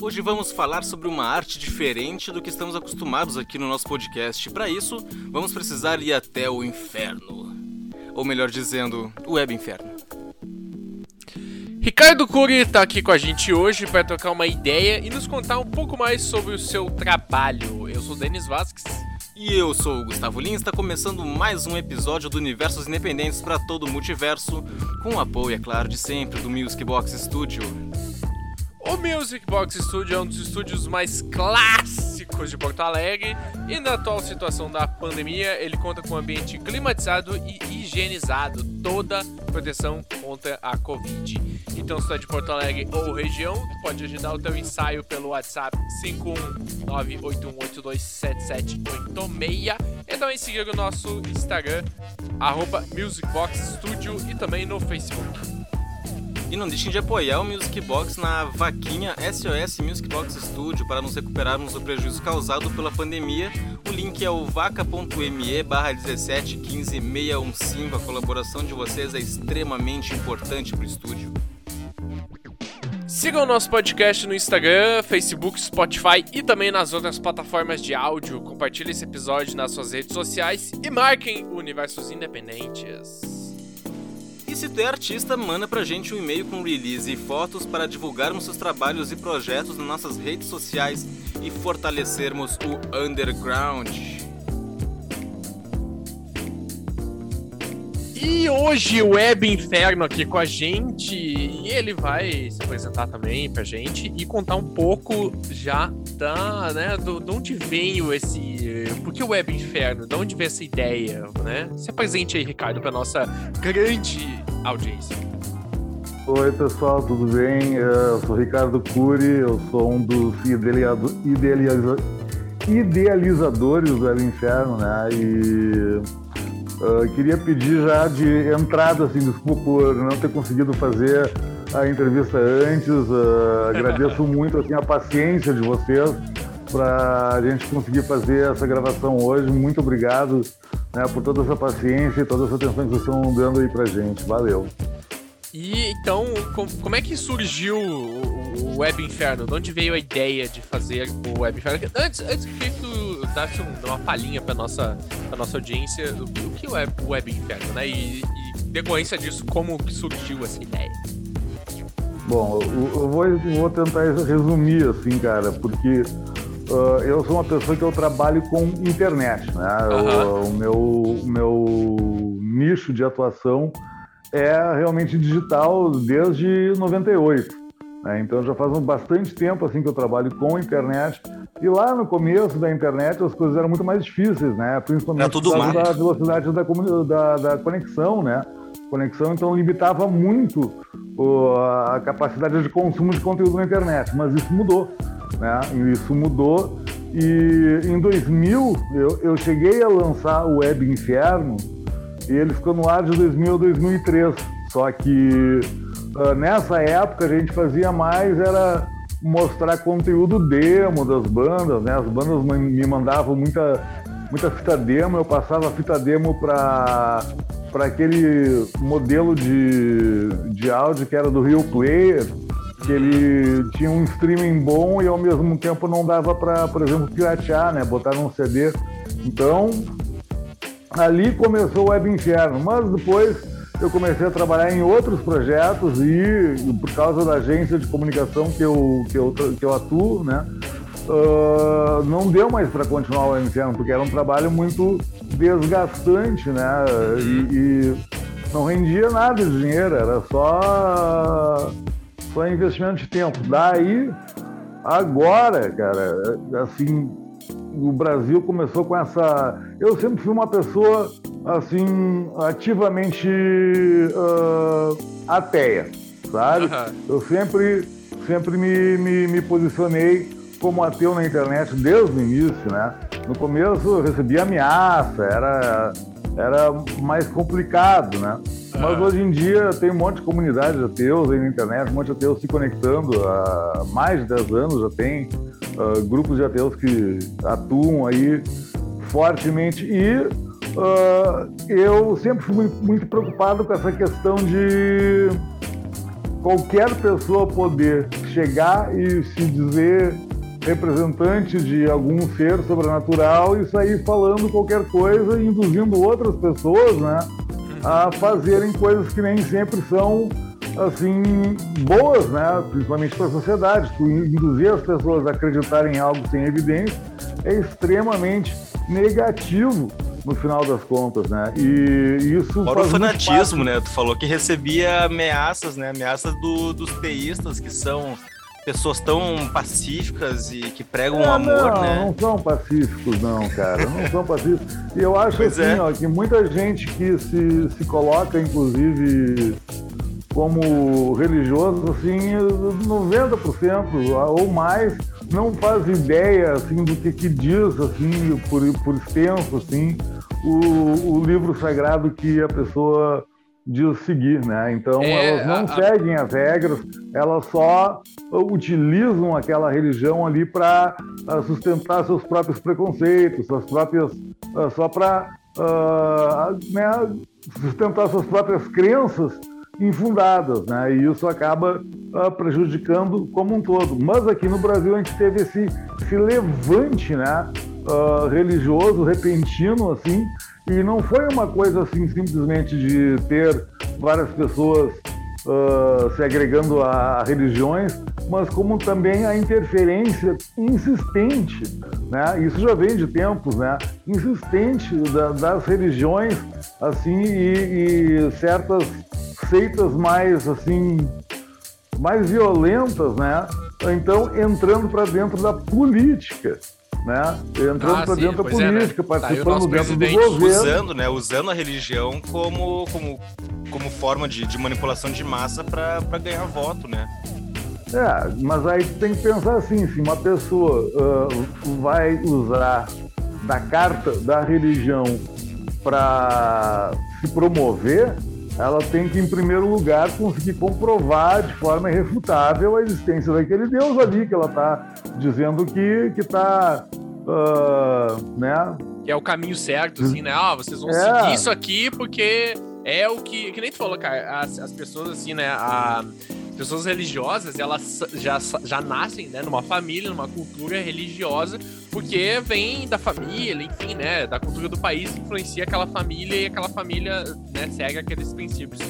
Hoje vamos falar sobre uma arte diferente do que estamos acostumados aqui no nosso podcast. Para isso, vamos precisar ir até o inferno. Ou melhor dizendo, o web inferno. Ricardo Cury está aqui com a gente hoje para trocar uma ideia e nos contar um pouco mais sobre o seu trabalho. Eu sou Denis Vasques. E eu sou o Gustavo Lins, está começando mais um episódio do Universos Independentes para todo o multiverso, com o apoio, é claro, de sempre do Music Box Studio. O Music Box Studio é um dos estúdios mais clássicos de Porto Alegre e na atual situação da pandemia ele conta com um ambiente climatizado e higienizado, toda proteção contra a Covid. Então se tu é de Porto Alegre ou região, tu pode agendar o teu ensaio pelo WhatsApp 51981827786 e também seguir o nosso Instagram, arroba Music Box Studio e também no Facebook. E não deixem de apoiar o Music Box na vaquinha SOS Music Box Studio para nos recuperarmos do prejuízo causado pela pandemia. O link é o vaca.me barra 1715615. A colaboração de vocês é extremamente importante para o estúdio. Sigam o nosso podcast no Instagram, Facebook, Spotify e também nas outras plataformas de áudio. Compartilhe esse episódio nas suas redes sociais e marquem o Universos Independentes. E se tu é artista, manda pra gente um e-mail com release e fotos para divulgarmos seus trabalhos e projetos nas nossas redes sociais e fortalecermos o underground. E hoje o Web Inferno aqui com a gente, e ele vai se apresentar também pra gente e contar um pouco já da, né, do, de onde veio esse, por que o Web Inferno, de onde veio essa ideia, né? Se apresente aí, Ricardo, pra nossa grande audiência. Oi pessoal, tudo bem? Eu sou Ricardo Cury, eu sou um dos idealiza, idealizadores do Web Inferno, né? E uh, queria pedir já de entrada, assim, desculpa por não ter conseguido fazer a entrevista antes. Uh, agradeço muito assim, a paciência de vocês para a gente conseguir fazer essa gravação hoje. Muito obrigado né, por toda essa paciência e toda essa atenção que vocês estão dando aí para gente. Valeu. E então, como é que surgiu o Web Inferno? De onde veio a ideia de fazer o Web Inferno? Antes, antes que tu desse uma palhinha para nossa pra nossa audiência, o, que é o Web Inferno, né? E, e decorrência disso, como que surgiu essa ideia? Bom, eu vou, eu vou tentar resumir assim, cara, porque uh, eu sou uma pessoa que eu trabalho com internet, né? Uhum. O, o, meu, o meu nicho de atuação é realmente digital desde 98. Né? Então já faz bastante tempo assim que eu trabalho com internet. E lá no começo da internet as coisas eram muito mais difíceis, né? Principalmente por causa da velocidade da, da, da conexão, né? Conexão então limitava muito a capacidade de consumo de conteúdo na internet, mas isso mudou, né? Isso mudou e em 2000 eu, eu cheguei a lançar o Web Inferno e ele ficou no ar de 2000 a 2003. Só que uh, nessa época a gente fazia mais era mostrar conteúdo demo das bandas, né? As bandas me mandavam muita muita fita demo, eu passava a fita demo para para aquele modelo de, de áudio que era do Rio Player, que ele tinha um streaming bom e ao mesmo tempo não dava para, por exemplo, piratear, né? Botar num CD. Então, ali começou o Web Inferno, mas depois eu comecei a trabalhar em outros projetos e, por causa da agência de comunicação que eu, que eu, que eu atuo, né? Uh, não deu mais para continuar o Inferno, porque era um trabalho muito desgastante, né? E, e, não rendia nada de dinheiro, era só, só investimento de tempo. Daí, agora, cara, assim, o Brasil começou com essa. Eu sempre fui uma pessoa, assim, ativamente uh, ateia, sabe? Uhum. Eu sempre, sempre me, me, me posicionei como ateu na internet desde o início, né? No começo eu recebia ameaça, era, era mais complicado, né? Mas hoje em dia tem um monte de comunidades de ateus aí na internet, um monte de ateus se conectando há mais de 10 anos já tem uh, grupos de ateus que atuam aí fortemente e uh, eu sempre fui muito preocupado com essa questão de qualquer pessoa poder chegar e se dizer representante de algum ser sobrenatural e sair falando qualquer coisa induzindo outras pessoas, né, a fazerem coisas que nem sempre são assim boas, né, principalmente para a sociedade. Tu induzir as pessoas a acreditarem em algo sem evidência é extremamente negativo no final das contas, né? E isso Fora o fanatismo, né? Tu falou que recebia ameaças, né? Ameaças do, dos teístas que são pessoas tão pacíficas e que pregam é, o amor, não, né? Não são pacíficos, não, cara. Não são pacíficos. E eu acho pois assim, é. ó, que muita gente que se, se coloca, inclusive, como religioso, assim, 90% ou mais não faz ideia assim do que, que diz assim por, por extenso assim o, o livro sagrado que a pessoa de seguir, né? Então é, elas não a, seguem as regras, elas só utilizam aquela religião ali para sustentar seus próprios preconceitos, suas próprias só para uh, ah, né, sustentar suas próprias crenças infundadas, né? E isso acaba prejudicando como um todo. Mas aqui no Brasil a gente teve esse, esse levante, né? religioso repentino assim e não foi uma coisa assim simplesmente de ter várias pessoas uh, se agregando a, religiões, mas como também a interferência insistente, né? Isso já vem de tempos, né? Insistente da, das religiões, assim, e, e certas seitas mais assim mais violentas, né? Então entrando para dentro da política né? Entrando ah, para dentro da política, é, né? participando tá dentro do governo. Usando, né? Usando a religião como, como, como forma de, de manipulação de massa para ganhar voto, né? É, mas aí tem que pensar assim, se uma pessoa uh, vai usar da carta da religião para se promover, ela tem que, em primeiro lugar, conseguir comprovar de forma irrefutável a existência daquele Deus ali que ela está dizendo que está. Uh, ah, né? Que é o caminho certo, assim, né? Ah, vocês vão é. seguir isso aqui porque é o que. Que nem tu falou, cara. As, as pessoas, assim, né? A, pessoas religiosas, elas já, já nascem, né, numa família, numa cultura religiosa, porque vem da família, enfim, né, da cultura do país influencia aquela família e aquela família, né, segue aqueles princípios.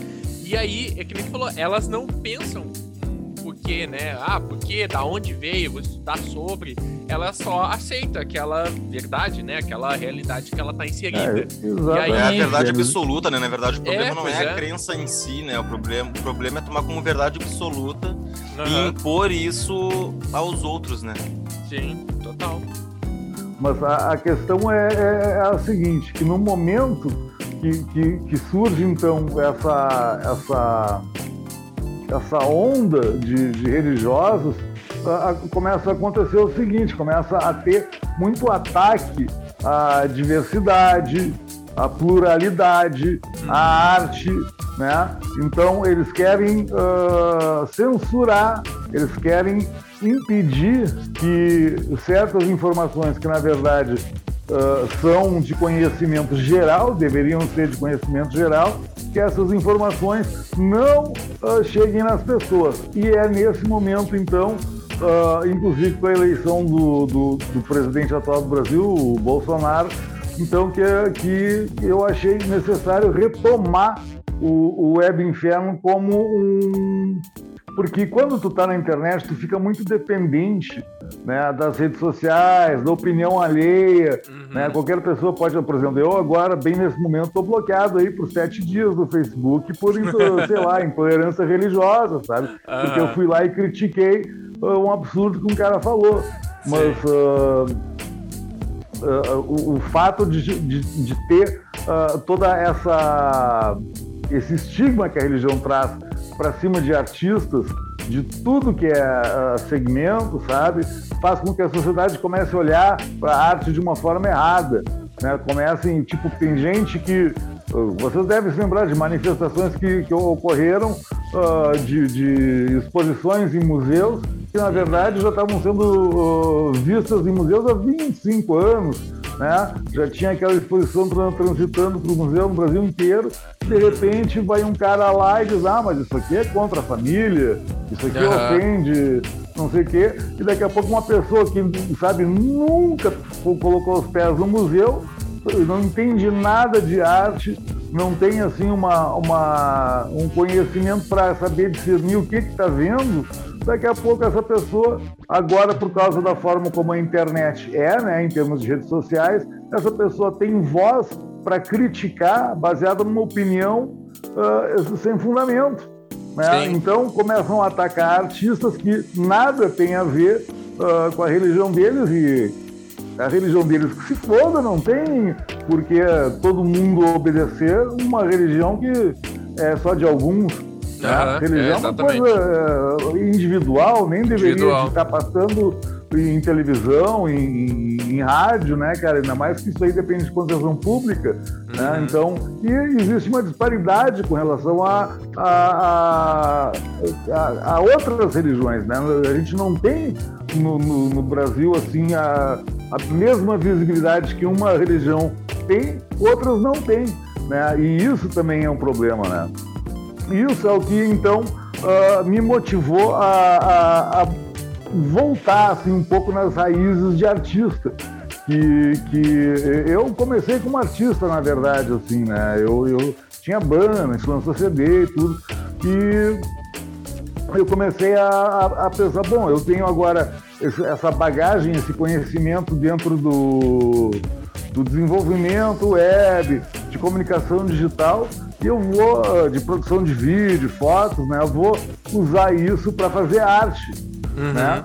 E aí, é que nem falou, elas não pensam porquê, né? Ah, porquê, da onde veio, vou estudar sobre. Ela só aceita aquela verdade, né? Aquela realidade que ela está inserida. É, aí... é a verdade absoluta, né? Na verdade, o problema é, não é, é, a crença em si, né? O problema, o problema é tomar como verdade absoluta uhum. e impor isso aos outros, né? Sim, total. Mas a, a questão é, é, é, a seguinte, que no momento que, que, que surge então essa, essa essa onda de, de religiosos, a, a, começa a acontecer o seguinte: começa a ter muito ataque à diversidade, à pluralidade, à arte, né? Então eles querem uh, censurar, eles querem impedir que certas informações que na verdade uh, são de conhecimento geral, deveriam ser de conhecimento geral, que essas informações não uh, cheguem nas pessoas. E é nesse momento, então, uh, inclusive com a eleição do, do, do, presidente atual do Brasil, o Bolsonaro, então que, que eu achei necessário retomar o, o Web Inferno como um, porque quando tu tá na internet, tu fica muito dependente né, das redes sociais, da opinião alheia, uhum. né? Qualquer pessoa pode, por exemplo, eu agora, bem nesse momento, estou bloqueado aí por sete dias do Facebook por, sei lá, intolerância religiosa, sabe? Uhum. Porque eu fui lá e critiquei uh, um absurdo que um cara falou. Mas uh, uh, o, o, fato de, de, de ter toda essa esse estigma que a religião traz para cima de artistas, de tudo que é uh, segmento, sabe? Faz com que a sociedade comece a olhar para a arte de uma forma errada. Né? Comecem, tipo, tem gente que. Uh, vocês devem se lembrar de manifestações que, que ocorreram uh, de, de, exposições em museus que, na verdade, já estavam sendo vistas em museus há 25 anos né? Já tinha aquela exposição transitando para o museu no Brasil inteiro. De repente vai um cara lá e diz: Ah, mas isso aqui é contra a família, isso aqui uhum. ofende não sei o quê. E daqui a pouco uma pessoa que, sabe, nunca colocou os pés no museu, não entende nada de arte, não tem assim uma, uma um conhecimento para saber discernir o que está vendo, daqui a pouco essa pessoa, agora por causa da forma como a internet é, né, em termos de redes sociais, essa pessoa tem voz para criticar baseada numa opinião uh, sem fundamento. Né? Então começam a atacar artistas que nada tem a ver uh, com a religião deles e a religião deles que se foda, não tem porque todo mundo obedecer uma religião que é só de alguns. Né? Uhum, religião é, uma coisa eh, individual, nem deveria individual. estar passando em televisão, em, em, rádio, né, cara? Ainda mais que isso aí depende de concessão pública, né? uhum. né? Então, e existe uma disparidade com relação a, a, a, a, outras religiões, né? A gente não tem no, no, no Brasil, assim, a, a mesma visibilidade que uma religião tem, outras não têm, né? E isso também é um problema, né? Isso é o que, então, uh, me motivou a, a, a voltar assim, um pouco nas raízes de artista. Que, que eu comecei como artista, na verdade, assim, né? Eu, eu tinha banda, lançou CD e tudo. E eu comecei a, a, a, pensar, bom, eu tenho agora essa bagagem, esse conhecimento dentro do, do desenvolvimento web, de comunicação digital, e eu vou, de produção de vídeo, fotos, né? Eu vou usar isso para fazer arte uhum. né?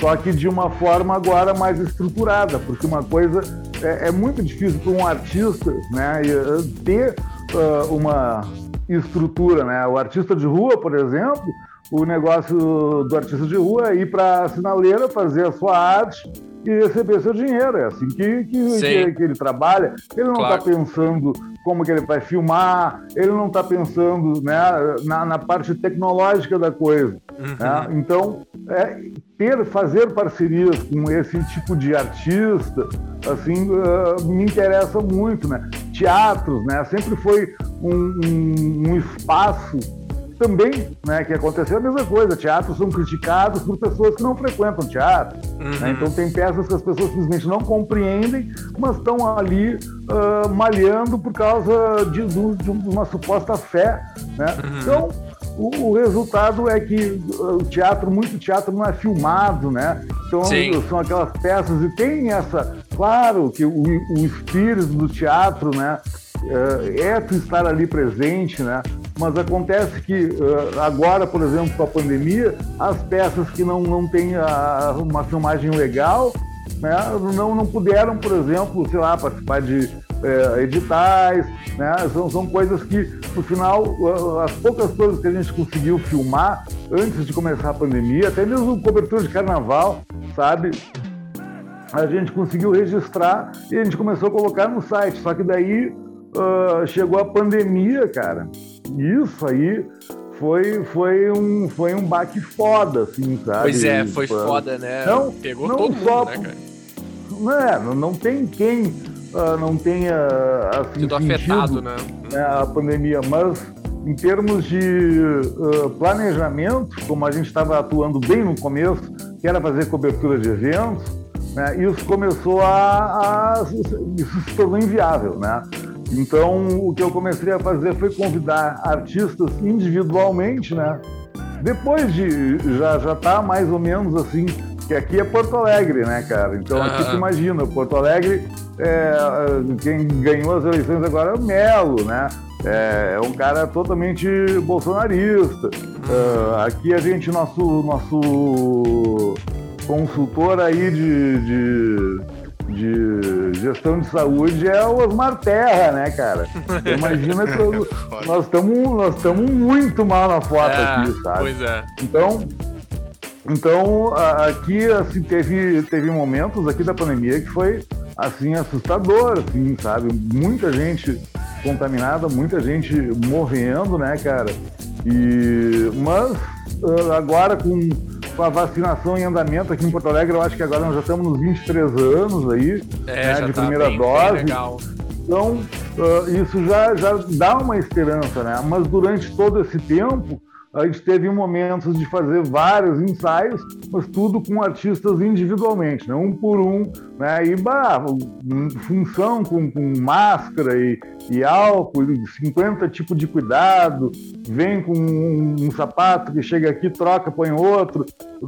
Só que de uma forma agora mais estruturada, porque uma coisa é, é muito difícil para um artista, né, eh, ter uh, uma estrutura, né? O artista de rua, por exemplo, o negócio do artista de rua é ir para a sinaleira fazer a sua arte e receber seu dinheiro. É assim que, que, que, que ele trabalha. Ele não está claro. pensando como que ele vai filmar, ele não está pensando né, na, na, parte tecnológica da coisa. Uhum. Né? Então, é, ter, fazer parcerias com esse tipo de artista, assim, uh, me interessa muito, né? Teatros, né? Sempre foi um, um, um espaço também, né, que aconteceu a mesma coisa. Teatros são criticados por pessoas que não frequentam teatro. Né? Uhum. Né? Então tem peças que as pessoas simplesmente não compreendem, mas estão ali uh, malhando por causa de, de, de, uma suposta fé. Né? Uhum. Então o, o, resultado é que o teatro, muito teatro não é filmado, né? Então Sim. são aquelas peças e tem essa, claro que o, o espírito do teatro, né? É, é tu estar ali presente, né? Mas acontece que uh, agora, por exemplo, com a pandemia, as peças que não, não têm a, uma filmagem legal, né, não, não puderam, por exemplo, sei lá, participar de uh, editais, né? São, são coisas que, no final, uh, as poucas coisas que a gente conseguiu filmar antes de começar a pandemia, até mesmo cobertura de carnaval, sabe? A gente conseguiu registrar e a gente começou a colocar no site. Só que daí uh, chegou a pandemia, cara. Isso aí foi, foi, um, foi um baque foda, assim, sabe? Pois é, foi foda, né? Não, Pegou não todo só, mundo, né, cara? Não, é, não tem quem uh, não tenha assim, sido afetado, né? né? A pandemia, mas em termos de uh, planejamento, como a gente estava atuando bem no começo, que era fazer cobertura de eventos, né, isso começou a, a isso se tornou inviável, né? Então, o que eu comecei a fazer foi convidar artistas individualmente, né? Depois de já já tá mais ou menos assim, que aqui é Porto Alegre, né, cara? Então aqui tu imagina, Porto Alegre, é, quem ganhou as eleições agora é o Melo, né? É, é um cara totalmente bolsonarista. Uh, aqui a gente, nosso, nosso consultor aí de, de de gestão de saúde é o Osmar Terra, né, cara? Imagina que nós estamos nós estamos muito mal na foto é, aqui, sabe? Pois é. Então, então aqui assim teve teve momentos aqui da pandemia que foi assim assustador, assim, sabe? Muita gente contaminada, muita gente morrendo, né, cara? E mas agora com com a vacinação em andamento aqui em Porto Alegre, eu acho que agora nós já estamos nos 23 anos aí, é, né, de tá primeira bem, dose. Bem. Então, uh, isso já, já dá uma esperança, né? Mas durante todo esse tempo, a gente teve momentos de fazer vários ensaios, mas tudo com artistas individualmente, né? um por um, né? E bah, função com, com máscara e, e álcool, 50 tipos de cuidado, vem com um, um, sapato que chega aqui, troca, põe outro,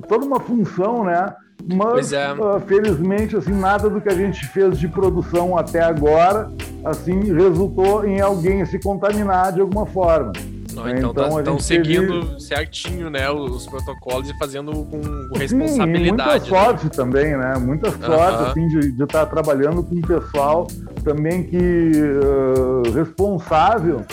toda uma função, né? Mas, é. uh, felizmente, assim, nada do que a gente fez de produção até agora, assim, resultou em alguém se contaminar de alguma forma. Não, então estão tá, seguindo teve... certinho né, os protocolos e fazendo com responsabilidade. Sim, muita sorte né? também, né? Muita sorte uh -huh. assim, de, estar trabalhando com um pessoal também que uh, responsável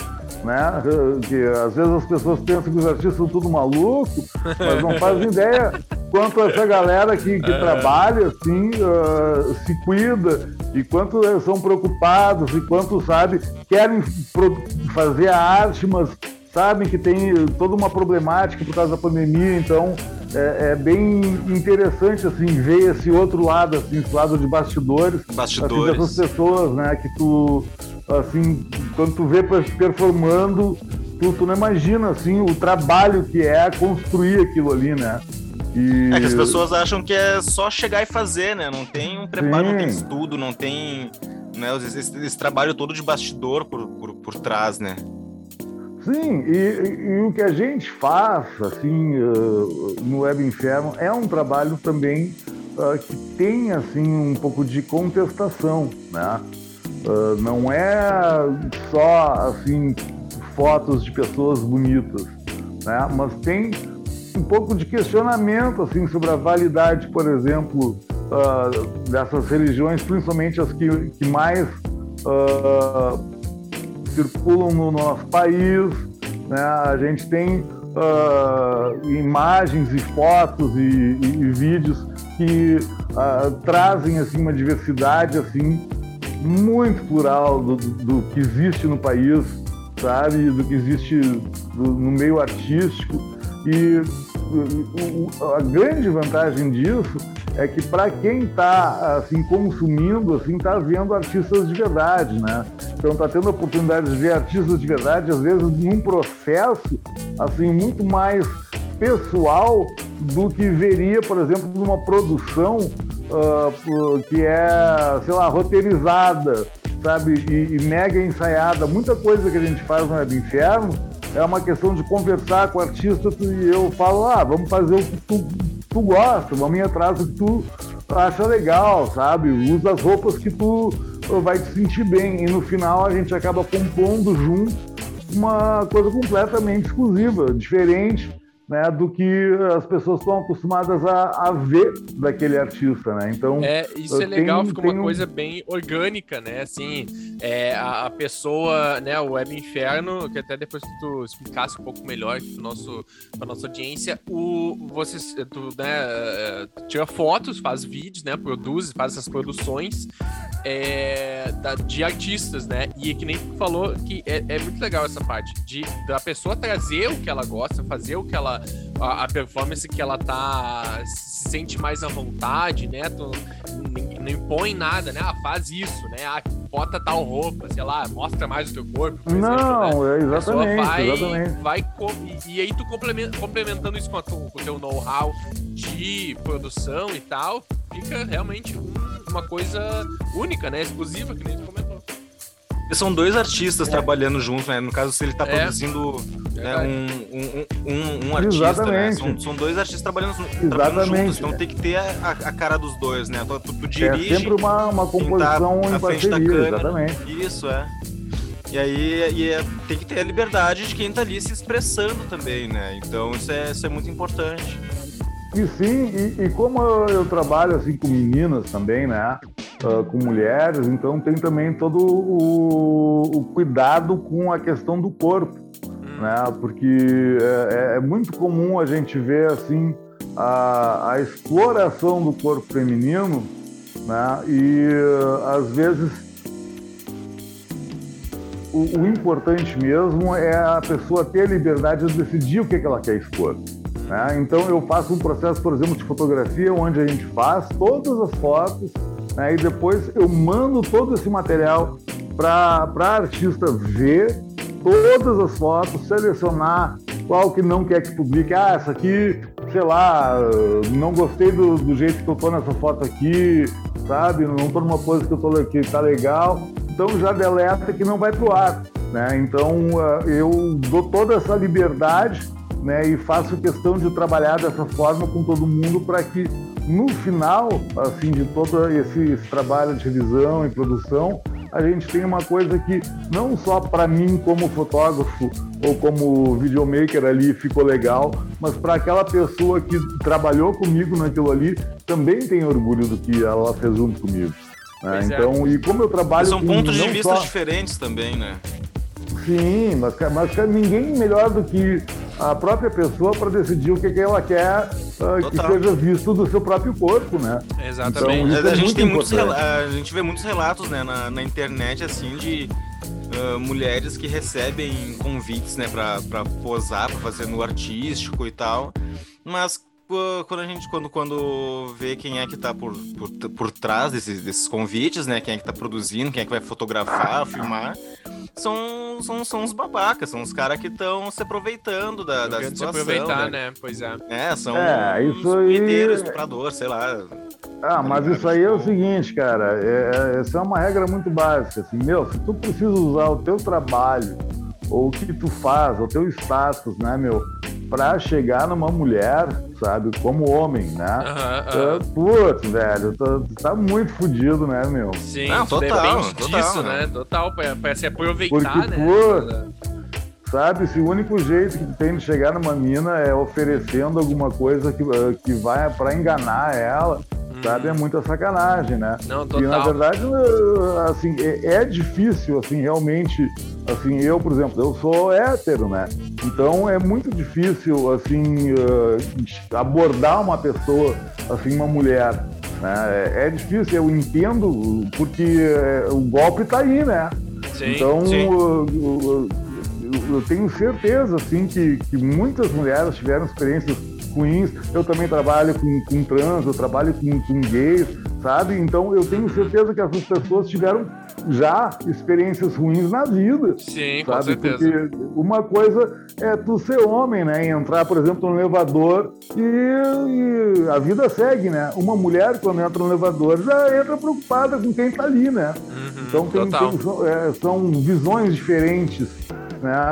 né? Que às vezes as pessoas pensam que os artistas são tudo maluco, mas não fazem ideia quanto essa galera que, que é. trabalha assim uh, se cuida e quanto são preocupados e quanto sabe querem fazer a arte, mas sabem que tem toda uma problemática por causa da pandemia, então é, é, bem interessante assim ver esse outro lado, assim, esse lado de bastidores, bastidores. Assim, dessas pessoas, né, que tu assim, quando tu vê performando, tu, tu não imagina assim o trabalho que é construir aquilo ali, né? E... É que as pessoas acham que é só chegar e fazer, né? Não tem um preparo, Sim. não tem estudo, não tem né, esse, esse, trabalho todo de bastidor por, por, por trás, né? Sim, e, e, o que a gente faz assim uh, no Web Inferno é um trabalho também uh, que tem assim um pouco de contestação, né? Uh, não é só assim fotos de pessoas bonitas, né? Mas tem um pouco de questionamento assim sobre a validade, por exemplo, dessas religiões, principalmente as que, que mais circulam no nosso país. Né? A gente tem uh, imagens e fotos e, e, e vídeos que uh, trazem assim uma diversidade assim muito plural do, do, do, que existe no país, sabe, do que existe do, no meio artístico e a grande vantagem disso é que para quem está assim consumindo, assim está vendo artistas de verdade, né? Então está tendo a oportunidade de ver artistas de verdade, às vezes num processo assim muito mais pessoal do que veria, por exemplo, numa produção uh, que é, sei lá, roteirizada, sabe, e, e, mega ensaiada. Muita coisa que a gente faz no Web Inferno é uma questão de conversar com o artista e eu falo, ah, vamos fazer o que tu tu gosta, vamos atrás do que tu acha legal, sabe? Usa as roupas que tu vai te sentir bem. E no final a gente acaba compondo junto uma coisa completamente exclusiva, diferente né, do que as pessoas estão acostumadas a, a, ver daquele artista, né? Então é isso é legal, tem, fica uma um... coisa bem orgânica, né? Assim, é, a, a, pessoa, né, o Web Inferno, que até depois que tu explicasse um pouco melhor para nosso para nossa audiência, o você tu, né, tira fotos, faz vídeos, né, produz, faz essas produções é, da, de artistas, né? E é que nem falou que é, é muito legal essa parte de da pessoa trazer o que ela gosta, fazer o que ela a, a, performance que ela tá se sente mais à vontade, né? Tu, não impõe nada, né? Ah, faz isso, né? Ah, bota tal roupa, sei lá, mostra mais o teu corpo. Por não, exemplo, né? exatamente. vai, exatamente. vai e, aí tu complementando isso com, a, com o teu know-how de produção e tal, fica realmente um, uma coisa única, né? Exclusiva, que nem tu comentou. São dois artistas é. trabalhando juntos, né? No caso, se ele tá é. produzindo né, um, um, um, um, artista, né? São, são, dois artistas trabalhando, trabalhando juntos, então tem que ter a, a cara dos dois, né? Tu, tu dirige. É sempre uma, uma composição tá em parceria, exatamente. Isso, é. E aí e é, tem que ter a liberdade de quem tá ali se expressando também, né? Então isso é, isso é muito importante. E sim, e, e como eu, eu, trabalho assim com meninas também, né? Uh, com mulheres, então tem também todo o, o, cuidado com a questão do corpo, hum. né? Porque é, é, é, muito comum a gente ver assim a, a exploração do corpo feminino, né? E uh, às vezes o, o, importante mesmo é a pessoa ter a liberdade de decidir o que, que ela quer expor. Né? Então eu faço um processo, por exemplo, de fotografia, onde a gente faz todas as fotos né? e depois eu mando todo esse material para a artista ver todas as fotos, selecionar qual que não quer que publique. Ah, essa aqui, sei lá, não gostei do, do jeito que eu tô nessa foto aqui, sabe? Não tô numa pose que eu tô aqui, tá legal. Então já deleta que não vai pro ar. Né? Então uh, eu dou toda essa liberdade né, e faço questão de trabalhar dessa forma com todo mundo para que no final assim de todo esse, esse, trabalho de revisão e produção a gente tenha uma coisa que não só para mim como fotógrafo ou como videomaker ali ficou legal, mas para aquela pessoa que trabalhou comigo naquilo ali também tem orgulho do que ela fez junto comigo. Né? É. Então, e como eu trabalho São com, pontos de vista só... diferentes também, né? Sim, mas, mas ninguém melhor do que a própria pessoa para decidir o que, que ela quer uh, que seja visto do seu próprio corpo, né? Exatamente. Então, é a, gente tem muitos, a gente vê muitos relatos né, na, na internet assim de uh, mulheres que recebem convites né, para posar, para fazer no artístico e tal, mas quando a gente quando, quando vê quem é que está por, por, por trás desses, desses convites, né? Quem é que está produzindo, quem é que vai fotografar, filmar, são, são, são os babacas, são os caras que estão se aproveitando da, da situação. Se aproveitar, né? né? Pois é. É, são é, isso aí... estuprador, sei lá. Ah, mas isso aí é o seguinte, cara, é, é, essa é uma regra muito básica, assim, meu, se tu precisa usar o teu trabalho, ou o que tu faz, o teu status, né, meu, pra chegar numa mulher, sabe, como homem, né? Uhum, uhum. Putz, velho, tu, tu tá muito fodido, né, meu? Sim, Não, total, depende total, disso, né? né? Total, pra, pra se aproveitar, Porque, né? Pô, sabe, se o único jeito que tem de chegar numa mina é oferecendo alguma coisa que, que vai para enganar ela, sabe? É muita sacanagem, né? Não, total. E na verdade, assim, é, é, difícil, assim, realmente, assim, eu, por exemplo, eu sou hétero, né? Então é muito difícil, assim, uh, abordar uma pessoa, assim, uma mulher, né? É, é difícil, eu entendo, porque uh, o golpe tá aí, né? Sim, então, sim. Uh, eu tenho certeza, assim, que, que muitas mulheres tiveram experiências ruins. Eu também trabalho com, com trans, eu trabalho com, com gays, sabe? Então eu tenho certeza que essas pessoas tiveram já experiências ruins na vida. Sim, sabe? com certeza. Porque uma coisa é tu ser homem, né? E entrar, por exemplo, no elevador e, e, a vida segue, né? Uma mulher, quando entra no elevador, já entra preocupada com quem tá ali, né? Uhum, então tem, tem são, é, são visões diferentes né,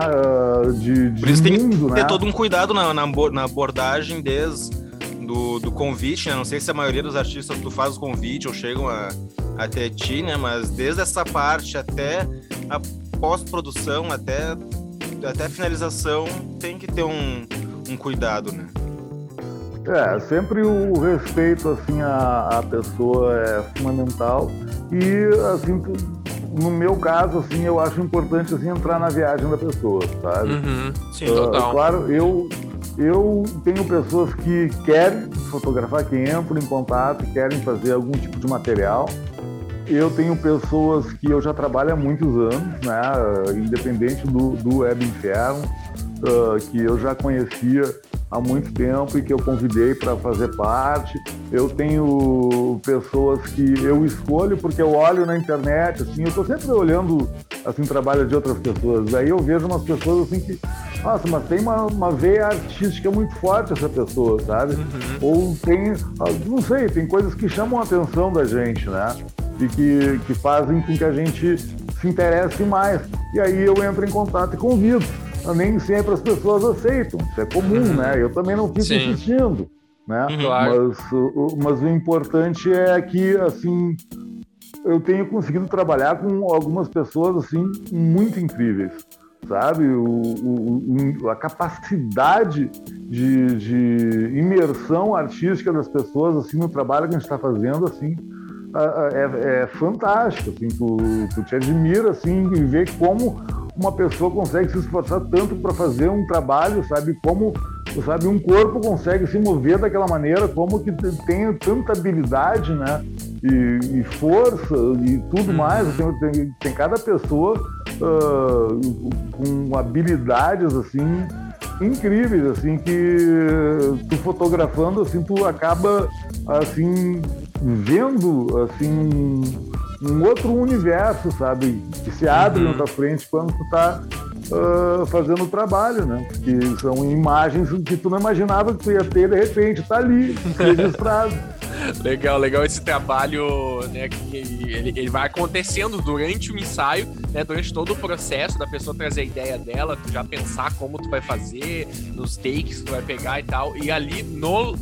uh, de, de Por isso mundo, tem que né? ter todo um cuidado na, na, na abordagem desde do, do convite, né? Não sei se a maioria dos artistas tu faz o convite ou chegam a, até ti, né? Mas desde essa parte até a pós-produção, até, até a finalização, tem que ter um, um cuidado, né? É, sempre o respeito assim à, à pessoa é fundamental e assim no meu caso, assim, eu acho importante assim, entrar na viagem da pessoa, sabe? Uhum. Sim, uh, total. Claro, eu, eu tenho pessoas que querem fotografar, que entram em contato, querem fazer algum tipo de material. Eu tenho pessoas que eu já trabalho há muitos anos, né? Independente do, do Web Inferno, uh, que eu já conhecia há muito tempo e que eu convidei para fazer parte. Eu tenho pessoas que eu escolho porque eu olho na internet, assim, eu estou sempre olhando assim trabalho de outras pessoas. Aí eu vejo umas pessoas assim que, nossa, mas tem uma, uma veia artística muito forte essa pessoa, sabe? Uhum. Ou tem, não sei, tem coisas que chamam a atenção da gente, né? E que, que fazem com que a gente se interesse mais. E aí eu entro em contato e convido nem sempre as pessoas aceitam. Isso é comum, uhum. né? Eu também não fico Sim. insistindo, né? Uhum. Claro. Mas, o, mas o importante é que, assim, eu tenho conseguido trabalhar com algumas pessoas, assim, muito incríveis, sabe? O, o, a capacidade de, de, imersão artística das pessoas, assim, no trabalho que a gente está fazendo, assim, é, é fantástico, assim, tu, tu te admira, assim, e vê como uma pessoa consegue se esforçar tanto para fazer um trabalho, sabe? Como sabe um corpo consegue se mover daquela maneira, como que tem tanta habilidade, né? E, e força e tudo uhum. mais. Tem, tem, tem cada pessoa uh, com habilidades assim incríveis, assim, que tu fotografando, assim, tu acaba, assim, vendo, assim, um outro universo, sabe? Que se abre uhum. na tua frente quando tu tá uh, fazendo o trabalho, né? Porque são imagens que tu não imaginava que tu ia ter, de repente, tá ali, registrado. legal, legal esse trabalho, né? Que ele, ele vai acontecendo durante o ensaio, né? Durante todo o processo da pessoa trazer a ideia dela, tu já pensar como tu vai fazer, nos takes que tu vai pegar e tal. E ali no,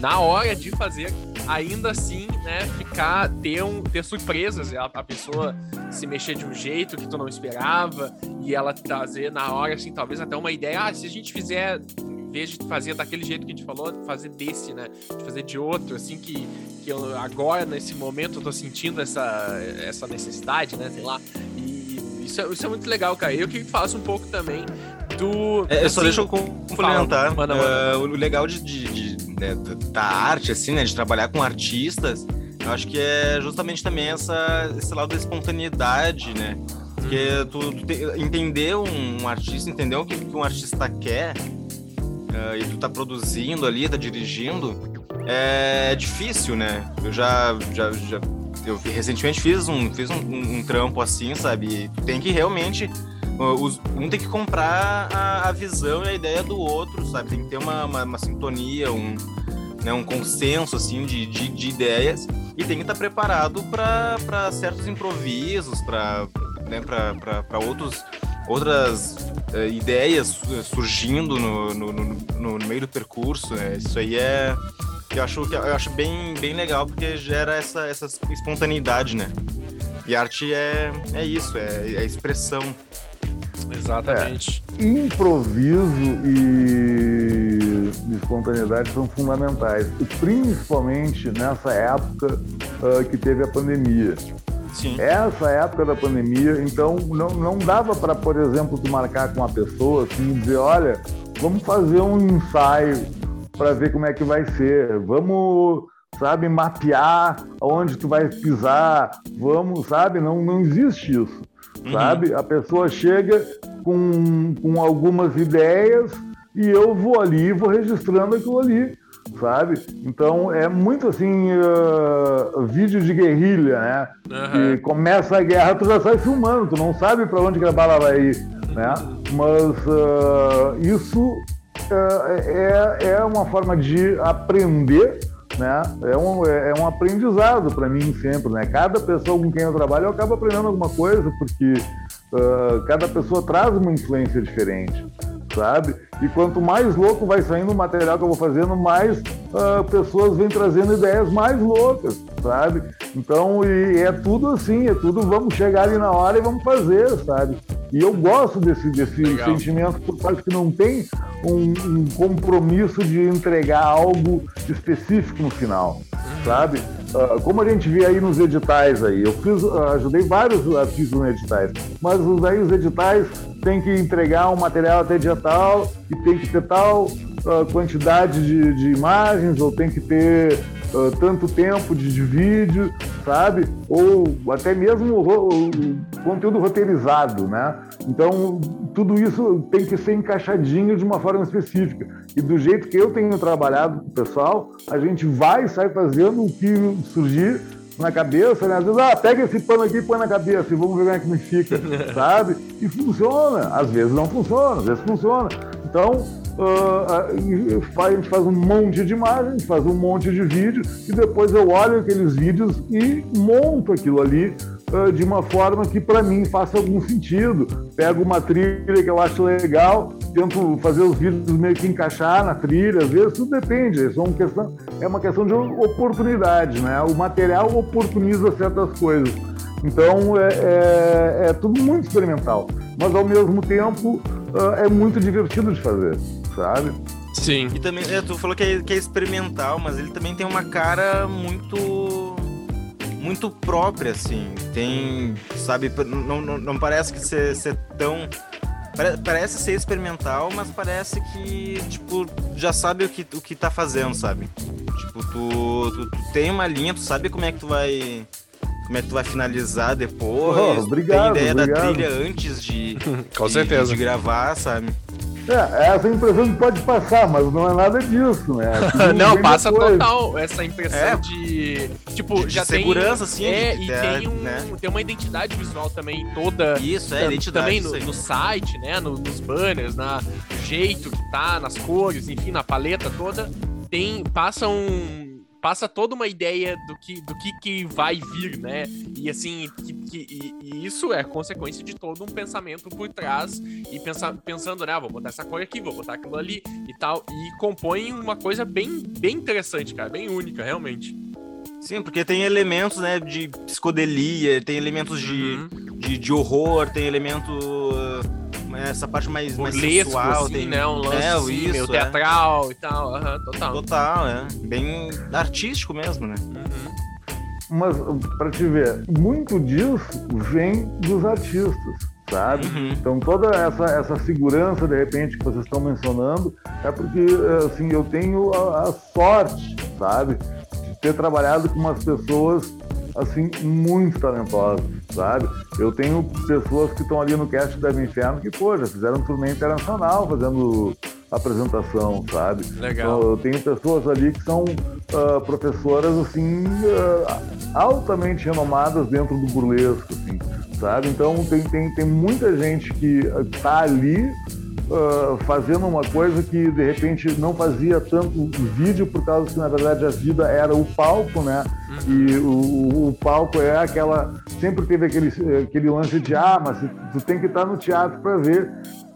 na hora de fazer, ainda assim, né, ficar, ter, um, ter surpresas, a, a pessoa se mexer de um jeito que tu não esperava, e ela trazer na hora, assim, talvez até uma ideia, ah, se a gente fizer vez de fazer daquele jeito que a gente falou, fazer desse, né? De fazer de outro, assim, que, que eu agora, nesse momento, eu tô sentindo essa, essa necessidade, né? Sei lá. E isso é, isso é muito legal, cara. Eu que faço um pouco também do. É, assim, só deixa eu complementar. Fala. Uh, o legal de, de, de né, da arte, assim, né? De trabalhar com artistas, eu acho que é justamente também essa, esse lado da espontaneidade, né? Porque uhum. tu, tu te, entender um, um, artista, entender o que, que um artista quer, uh, e tu tá produzindo ali, tá dirigindo, é difícil, né? Eu já, já, já eu recentemente fiz um, fiz um, um, um trampo assim, sabe? E tem que realmente um tem que comprar a, a, visão e a ideia do outro, sabe? Tem que ter uma, uma, uma sintonia, um, né, um consenso assim de, de, de ideias e tem que estar preparado para certos improvisos, para né, outros outras uh, ideias surgindo no, no, no, no, meio do percurso. Né? Isso aí é. Eu acho, eu acho bem, bem legal porque gera essa, essa espontaneidade, né? E arte é, é isso, é, é expressão. Exatamente. É, improviso e espontaneidade são fundamentais, principalmente nessa época uh, que teve a pandemia. Sim. Essa época da pandemia, então não, não dava para, por exemplo, tu marcar com uma pessoa assim e dizer, olha, vamos fazer um ensaio para ver como é que vai ser, vamos, sabe, mapear onde tu vai pisar, vamos, sabe, não, não existe isso, uhum. sabe? A pessoa chega com, com algumas ideias e eu vou ali e vou registrando aquilo ali sabe? Então é muito assim, uh, vídeo de guerrilha, né? Uhum. Que começa a guerra, tu já sai filmando, tu não sabe para onde que a bala vai ir, né? Mas uh, isso é, é uma forma de aprender, né? É um, é, é um aprendizado para mim sempre, né? Cada pessoa com quem eu trabalho eu acabo aprendendo alguma coisa, porque cada pessoa traz uma influência diferente sabe? E quanto mais louco vai saindo o material que eu vou fazendo, mais uh, pessoas vêm trazendo ideias mais loucas, sabe? Então, e é tudo assim, é tudo vamos chegar ali na hora e vamos fazer, sabe? E eu gosto desse, desse sentimento, por causa que não tem um, um, compromisso de entregar algo específico no final, sabe? Uh, como a gente vê aí nos editais aí, eu fiz, uh, ajudei vários artistas nos editais, mas os, aí os editais tem que entregar um material até dia tal e tem que ter tal uh, quantidade de, de, imagens ou tem que ter uh, tanto tempo de, de, vídeo, sabe? Ou até mesmo conteúdo roteirizado, né? Então, tudo isso tem que ser encaixadinho de uma forma específica. E do jeito que eu tenho trabalhado com o pessoal, a gente vai e sai fazendo o que surgir na cabeça, né? Às vezes, ah, pega esse pano aqui e põe na cabeça e vamos ver como é que me fica, sabe? E funciona. Às vezes não funciona, às vezes funciona. Então, uh, a gente faz um monte de imagens, faz um monte de vídeo e depois eu olho aqueles vídeos e monto aquilo ali uh, de uma forma que para mim faça algum sentido. Pego uma trilha que eu acho legal, tento fazer os vídeos meio que encaixar na trilha, às vezes tudo depende, é, uma questão, é uma questão de oportunidade, né? O material oportuniza certas coisas. Então é, é, é tudo muito experimental, mas ao mesmo tempo é muito divertido de fazer, sabe? Sim. E também, é, tu falou que é, que é experimental, mas ele também tem uma cara muito muito própria, assim. Tem, sabe, não, não, não parece que ser, ser tão. Parece ser experimental, mas parece que, tipo, já sabe o que, o que tá fazendo, sabe? Tipo, tu, tu, tu tem uma linha, tu sabe como é que tu vai. Como é que tu vai finalizar depois. Oh, obrigado, tem ideia obrigado. da trilha antes de, Com de, certeza. de gravar, sabe? É, essa impressão que pode passar, mas não é nada disso, né? não, passa depois. total essa impressão é. de. Tipo, de já segurança, tem. Segurança, sim. É, e tem, um, né? tem uma identidade visual também toda. Isso, é, identidade. Também no, no site, né? No, nos banners, na jeito que tá, nas cores, enfim, na paleta toda. Tem. Passa um passa toda uma ideia do que, do que, que vai vir, né? E assim, que, que, e, e isso é consequência de todo um pensamento por trás e pensa, pensando, né? Ah, vou botar essa cor aqui, vou botar aquilo ali e tal. E compõe uma coisa bem, bem interessante, cara, bem única, realmente. Sim, porque tem elementos, né, de psicodelia, tem elementos de, uhum. de, de, horror, tem elemento essa parte mais, mais sensual, assim, tem né? Um lance é, assim, isso, meio é. teatral e tal. Uhum, total. Total, é. Bem artístico mesmo, né? Uhum. Mas, para te ver, muito disso vem dos artistas, sabe? Uhum. Então, toda essa, essa segurança, de repente, que vocês estão mencionando, é porque, assim, eu tenho a, a sorte, sabe? De ter trabalhado com umas pessoas assim, muito talentosas, sabe? Eu tenho pessoas que estão ali no cast da Inferno que, pô, já fizeram um turnê internacional fazendo apresentação, sabe? Legal. Então, eu tenho pessoas ali que são uh, professoras, assim, uh, altamente renomadas dentro do burlesco, assim, sabe? Então, tem, tem, tem muita gente que está ali uh, fazendo uma coisa que de repente não fazia tanto vídeo por causa que na verdade a vida era o palco, né? Uhum. E o, o, palco é aquela sempre teve aquele aquele lance de ah, mas tu tem que estar no teatro para ver.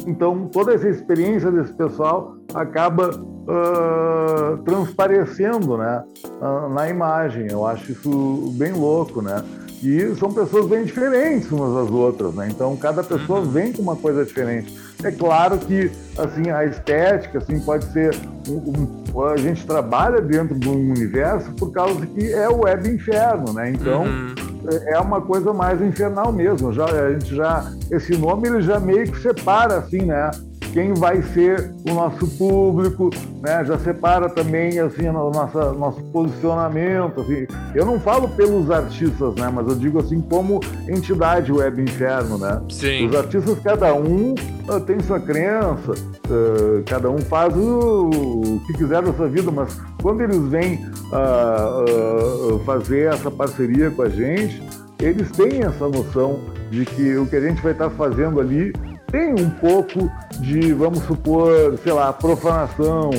Então toda essa experiência desse pessoal acaba uh, transparecendo, né? Uh, na imagem. Eu acho isso bem louco, né? E são pessoas bem diferentes umas das outras, né? Então cada pessoa uhum. vem com uma coisa diferente. É claro que assim a estética assim pode ser um, um, a gente trabalha dentro de um universo por causa que é o web inferno, né? Então uhum. é, é uma coisa mais infernal mesmo. Já a gente já esse nome ele já meio que separa assim, né? Quem vai ser o nosso público, né? Já separa também assim o nosso, nosso posicionamento. Assim. Eu não falo pelos artistas, né? Mas eu digo assim como entidade web inferno, né? Sim. Os artistas cada um uh, tem sua crença, uh, cada um faz o, que quiser da sua vida, mas quando eles vêm uh, fazer essa parceria com a gente, eles têm essa noção de que o que a gente vai estar fazendo ali tem um pouco de, vamos supor, sei lá, profanação,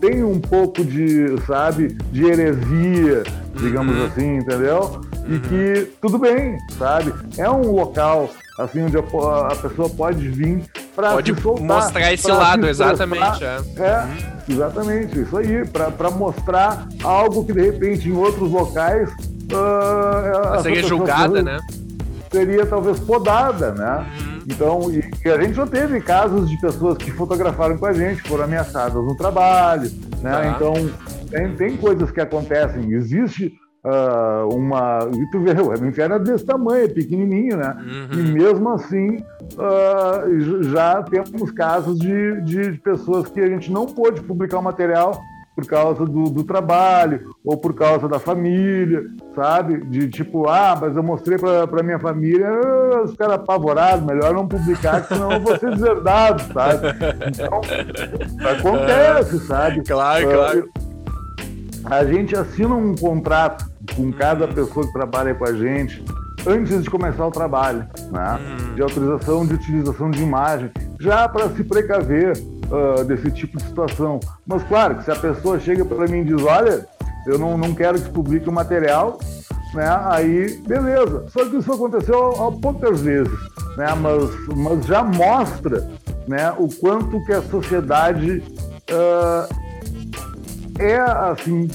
tem um pouco de, sabe, de heresia, digamos uhum. assim, entendeu? E uhum. que tudo bem, sabe? É um local assim onde a, a pessoa pode vir para pode soltar, mostrar esse lado, exatamente. É, é uhum. exatamente isso aí, para mostrar algo que de repente em outros locais uh, seria julgada, né? Seria talvez podada, né? Então, e, e, a gente já teve casos de pessoas que fotografaram com a gente, foram ameaçadas no trabalho, né? Então, tem, tem coisas que acontecem. Existe uh, uma. E tu vê, o inferno é desse tamanho, é pequenininho, né? Uhum. E mesmo assim, uh, já temos casos de, de pessoas que a gente não pôde publicar o material por causa do, do, trabalho ou por causa da família, sabe? De tipo, ah, mas eu mostrei para minha família, os caras apavorados, melhor não publicar, senão eu vou ser deserdado, sabe? Então, acontece, sabe? Claro, uh, claro. A gente assina um contrato com cada pessoa que trabalha com a gente antes de começar o trabalho, né? Hum. De autorização de utilização de imagem, já para se precaver uh, desse tipo de situação. Mas claro que se a pessoa chega para mim e diz, olha, eu não, não quero que publique o material, né? Aí, beleza. Só que isso aconteceu há poucas vezes, né? Mas, mas já mostra, né? O quanto que a sociedade uh, é assim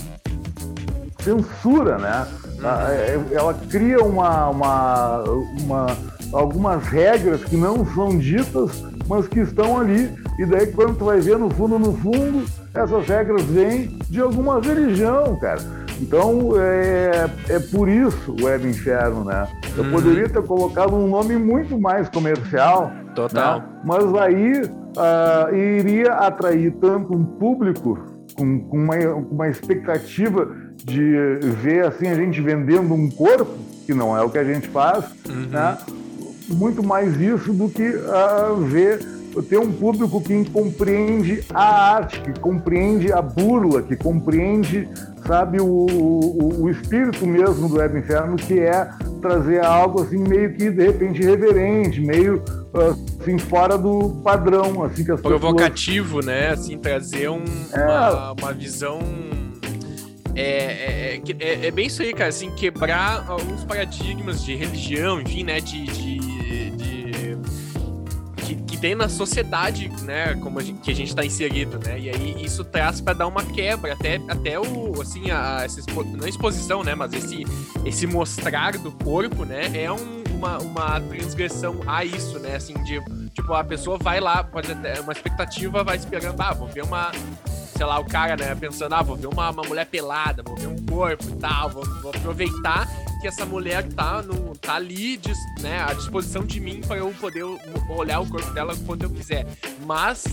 censura, né? Uhum. Ela cria uma, uma, uma, algumas regras que não são ditas, mas que estão ali e daí, quando tu vai ver no fundo, no fundo, essas regras vêm de alguma religião, cara. Então, é, é por isso o Web Inferno, né? Eu hum. poderia ter colocado um nome muito mais comercial. Total. Né? Mas aí uh, iria atrair tanto um público com, com uma, uma expectativa de ver assim a gente vendendo um corpo, que não é o que a gente faz, uhum. né? Muito mais isso do que uh, ver ter um público que compreende a arte, que compreende a burla, que compreende, sabe, o, o, o espírito mesmo do Web Inferno, que é trazer algo assim meio que de repente irreverente, meio assim fora do padrão, assim que as provocativo, pessoas... né? Assim trazer um, é... uma, uma visão é, é, é, é, bem isso aí, cara, assim, quebrar alguns paradigmas de religião, enfim, né, de, de, tem na sociedade, né, como a gente, que a gente tá inserido, né, e aí isso traz para dar uma quebra, até, até o, assim, a, essa expo, não exposição, né, mas esse, esse mostrar do corpo, né, é um, uma, uma transgressão a isso, né, assim, de, tipo, a pessoa vai lá, pode ter uma expectativa, vai esperando, ah, vou ver uma sei lá, o cara, né, pensando, ah, vou ver uma, uma mulher pelada, vou ver um corpo e tal, vou, vou aproveitar que essa mulher tá, no, tá ali, né, à disposição de mim para eu poder olhar o corpo dela quando eu quiser. Mas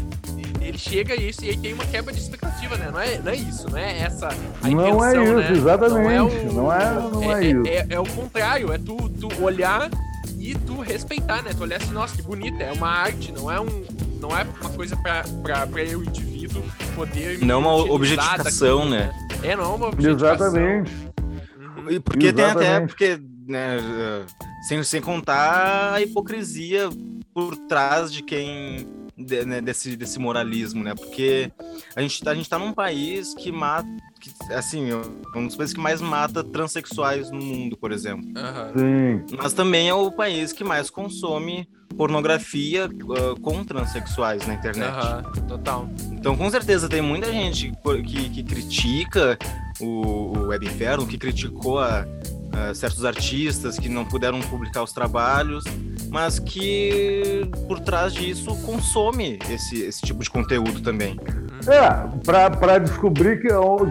ele chega e, isso, e aí tem uma quebra de expectativa, né? Não é, não é isso, não é essa a intenção, Não é isso, né? exatamente. Não é, o, não é, não é, é, é isso. É, é, o contrário, é tu, tu olhar e tu respeitar, né? Tu olhar assim, nossa, que bonita, é uma arte, não é um não é uma coisa pra, pra, pra eu, indivíduo, poder. Não é uma objetificação, daquilo, né? É, não é uma objetificação. Exatamente. Porque Exatamente. tem até. Porque, né, sem, sem contar a hipocrisia por trás de quem. De, né, desse, desse moralismo, né? Porque a gente, a gente tá num país que mata. Que, assim, é um dos países que mais mata transexuais no mundo, por exemplo. Uhum. Sim. Mas também é o país que mais consome pornografia uh, com transexuais na internet. Uhum, total. Então, com certeza, tem muita gente que, que critica o, o Web Inferno, que criticou a, a certos artistas que não puderam publicar os trabalhos, mas que por trás disso consome esse, esse tipo de conteúdo também. É, para descobrir que,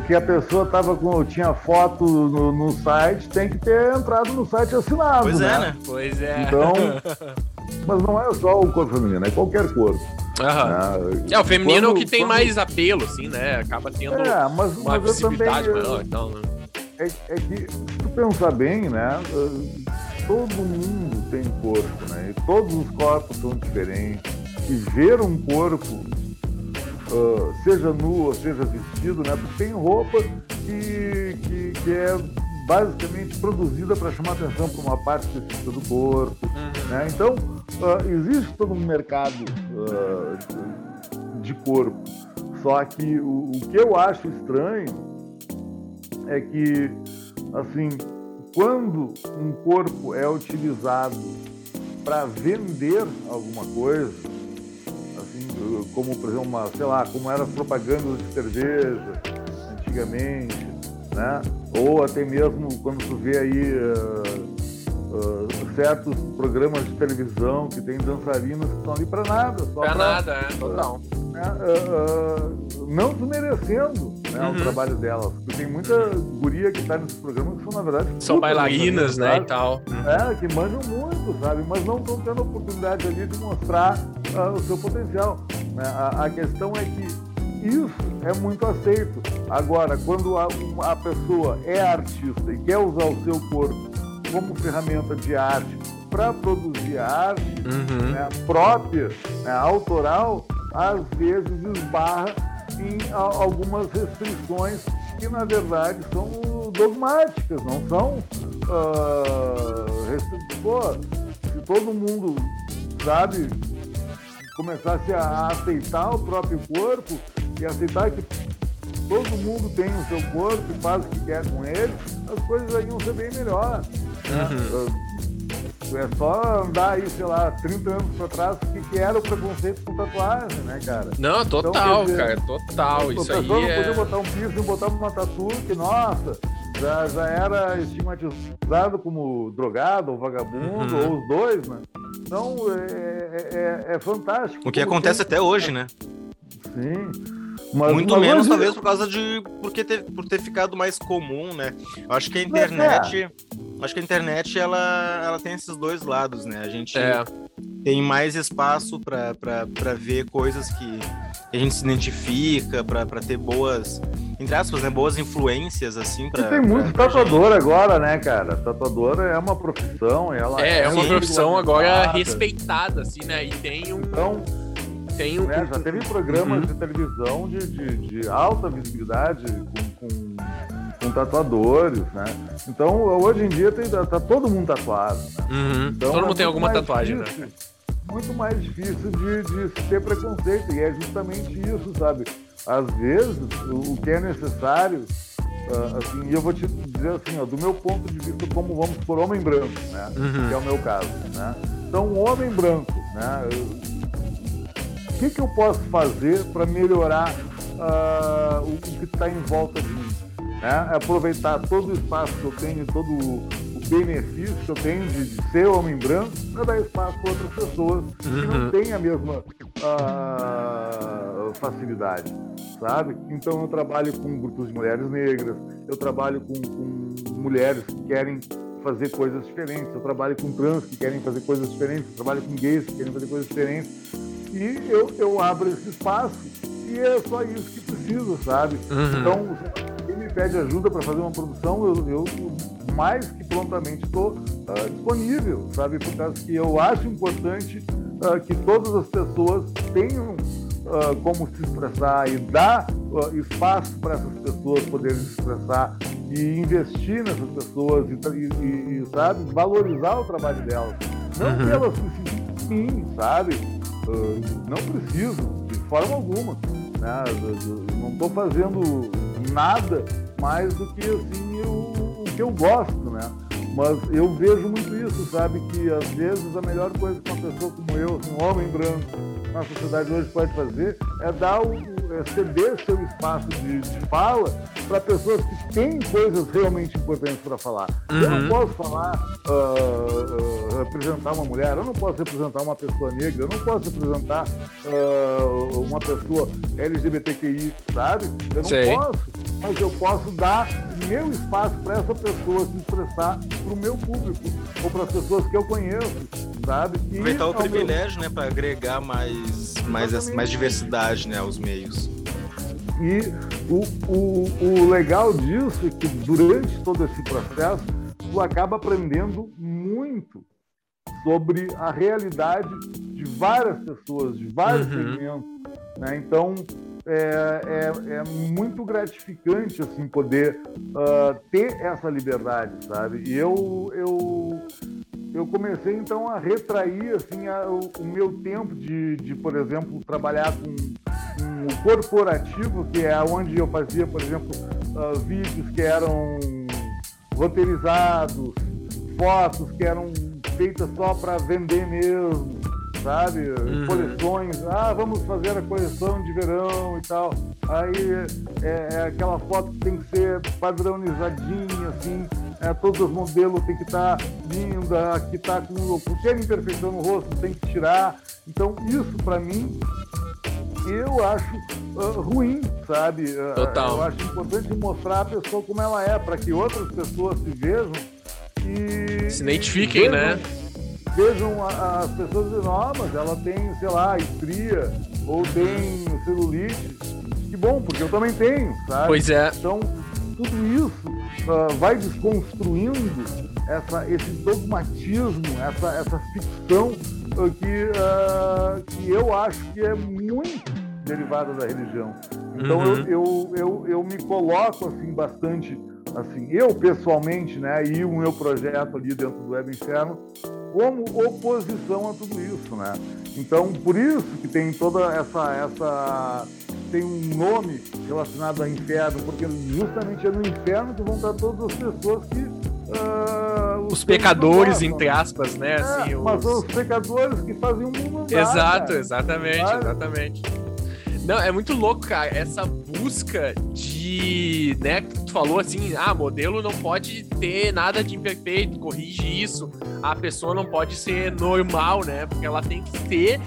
que a pessoa tava com, tinha foto no, no site, tem que ter entrado no site assinado. Pois né? é, né? Pois é. Então, mas não é só o corpo feminino, é qualquer corpo. Uhum. É, o feminino quando, é o que tem quando... mais apelo, assim, né? Acaba tendo é, mas, uma mas visibilidade também, maior então, né? É, é, que, se tu pensar bem, né? Todo mundo tem corpo, né? E todos os corpos são diferentes. E ver um corpo, uh, seja nu ou seja vestido, né? Porque tem roupa que, que, que é basicamente produzida para chamar atenção para uma parte específica do corpo. Uhum. Né? Então, uh, existe todo um mercado uh, de corpo. Só que o, o, que eu acho estranho é que, assim, quando um corpo é utilizado para vender alguma coisa, assim, como por exemplo, uma, sei lá, como era propaganda de cerveja antigamente, né? Ou até mesmo quando tu vê aí uh, uh, certos programas de televisão que tem dançarinas que estão ali para nada. Só pra, nada, é, total. Né? Uh, não desmerecendo né, uhum. o trabalho delas. Porque tem muita guria que está nesses programas que são, na verdade, são bailarinas, né, e tal. É, que manjam muito, sabe? Mas não estão tendo a oportunidade ali de mostrar o seu potencial. Né? A, a questão é que isso é muito aceito. Agora, quando a, a pessoa é artista e quer usar o seu corpo como ferramenta de arte para produzir arte uhum. né, própria, né, autoral, às vezes esbarra em algumas restrições que na verdade são dogmáticas, não são uh, Pô, se todo mundo sabe começasse a aceitar o próprio corpo, e aceitar que todo mundo tem o seu corpo e faz o que quer com ele, as coisas vão ser bem melhor. Né? Uhum. É só andar aí, sei lá, 30 anos pra trás, o que, que era o preconceito com tatuagem, né, cara? Não, então, total, então, dizer, cara, total. Isso aí não é... podia botar um piercing, botar uma tatu, que, nossa, já, já era estigmatizado como drogado ou vagabundo, uhum. ou os dois, né? Então, é, é, é fantástico. O que acontece tem... até hoje, né? Sim. Mas, Muito mas menos, talvez, por causa de. Porque ter, por ter ficado mais comum, né? Eu acho que a internet. É. Acho que a internet ela, ela tem esses dois lados, né? A gente é. tem mais espaço para ver coisas que a gente se identifica, para ter boas, entre aspas, né? Boas influências, assim. Pra, e tem muito pra, tatuador agora, né, cara? Tatuador é uma profissão. Ela é, é uma profissão agora respeitada, assim, né? E tem um. Então, Tem um, né? Já teve programas uhum. de televisão de, de, de alta visibilidade com, com, com, tatuadores, né? Então, hoje em dia tem, tá todo mundo tatuado. Né? Uhum. Então, todo é mundo tem alguma tatuagem, né? difícil, né? Muito mais difícil de, de ter preconceito. E é justamente isso, sabe? Às vezes, o, o que é necessário Uh, assim, e eu vou te dizer assim, ó, do meu ponto de vista, como vamos por homem branco, né? Uhum. Que é o meu caso, né? Então, um homem branco, né? O que, que eu posso fazer para melhorar uh, o, que está em volta de mim? Né? Aproveitar todo o espaço que eu tenho, todo o benefício que eu tenho de, de ser homem branco para dar espaço para outras pessoas que não uhum. têm a mesma uh, facilidade sabe? Então eu trabalho com grupos de mulheres negras, eu trabalho com, com mulheres que querem fazer coisas diferentes, eu trabalho com trans que querem fazer coisas diferentes, eu trabalho com gays que querem fazer coisas diferentes. E eu, eu abro esse espaço e é só isso que preciso, sabe? Uhum. Então, quem me pede ajuda para fazer uma produção, eu, eu mais que prontamente estou uh, disponível, sabe? Por causa que eu acho importante uh, que todas as pessoas tenham uh, como se expressar e dar uh, espaço para essas pessoas poderem se expressar e investir nessas pessoas e, e, e sabe, valorizar o trabalho delas. Não uhum. que elas se sim, sabe? Não preciso, de forma alguma. Né? Não estou fazendo nada mais do que assim o, o que eu gosto, né? Mas eu vejo muito isso, sabe? Que às vezes a melhor coisa que uma pessoa como eu, um homem branco, na sociedade hoje pode fazer é dar o, ceder seu espaço de, de fala para pessoas que têm coisas realmente importantes para falar. Uhum. Eu não uhum. posso falar, uh, uh, representar uma mulher, eu não posso representar uma pessoa negra, eu não posso representar uh, uma pessoa LGBTQI, sabe? Eu não Sei. posso, mas eu posso dar meu espaço para essa pessoa se expressar para o meu público ou para as pessoas que eu conheço, sabe? E Aproveitar o privilégio, meu... né, para agregar mais, mais, mais diversidade né, aos meios. E o, o, o legal disso é que durante todo esse processo, tu acaba aprendendo muito sobre a realidade de várias pessoas, de vários uhum. segmentos. Né? Então, é, é, é, muito gratificante assim poder uh, ter essa liberdade, sabe? E eu, eu, eu comecei então a retrair assim a, o, meu tempo de, de, por exemplo, trabalhar com, com, o corporativo, que é onde eu fazia, por exemplo, uh, vídeos que eram roteirizados, fotos que eram feitas só para vender mesmo sabe? Uhum. Coleções, ah, vamos fazer a coleção de verão e tal. Aí é, é aquela foto que tem que ser padronizadinha, assim, é, todos os modelos tem que estar tá linda, que está com qualquer imperfeição no rosto tem que tirar. Então isso para mim eu acho uh, ruim, sabe? Total. eu acho importante mostrar a pessoa como ela é, para que outras pessoas se vejam e. Se identifiquem, e né? Vejam as pessoas dizendo, ah, mas ela tem, sei lá, estria ou tem celulite. Que bom, porque eu também tenho, sabe? Pois é. Então, tudo isso uh, vai desconstruindo essa, esse dogmatismo, essa, essa ficção uh, que, uh, que eu acho que é muito derivada da religião. Então uhum. eu, eu, eu, eu me coloco assim bastante assim, eu pessoalmente, né, e o meu projeto ali dentro do Web Inferno, como oposição a tudo isso, né? Então, por isso que tem toda essa essa tem um nome relacionado ao inferno, porque justamente é no inferno que vão estar todas as pessoas que uh, os, os pecadores, entre aspas, né? É, assim, mas os... os pecadores que fazem o mundo andar, Exato, exatamente, sabe? exatamente. Não, é muito louco, cara, essa busca de, né, tu falou assim, ah, modelo não pode ter nada de imperfeito, corrige isso, a pessoa não pode ser normal, né, porque ela tem que ter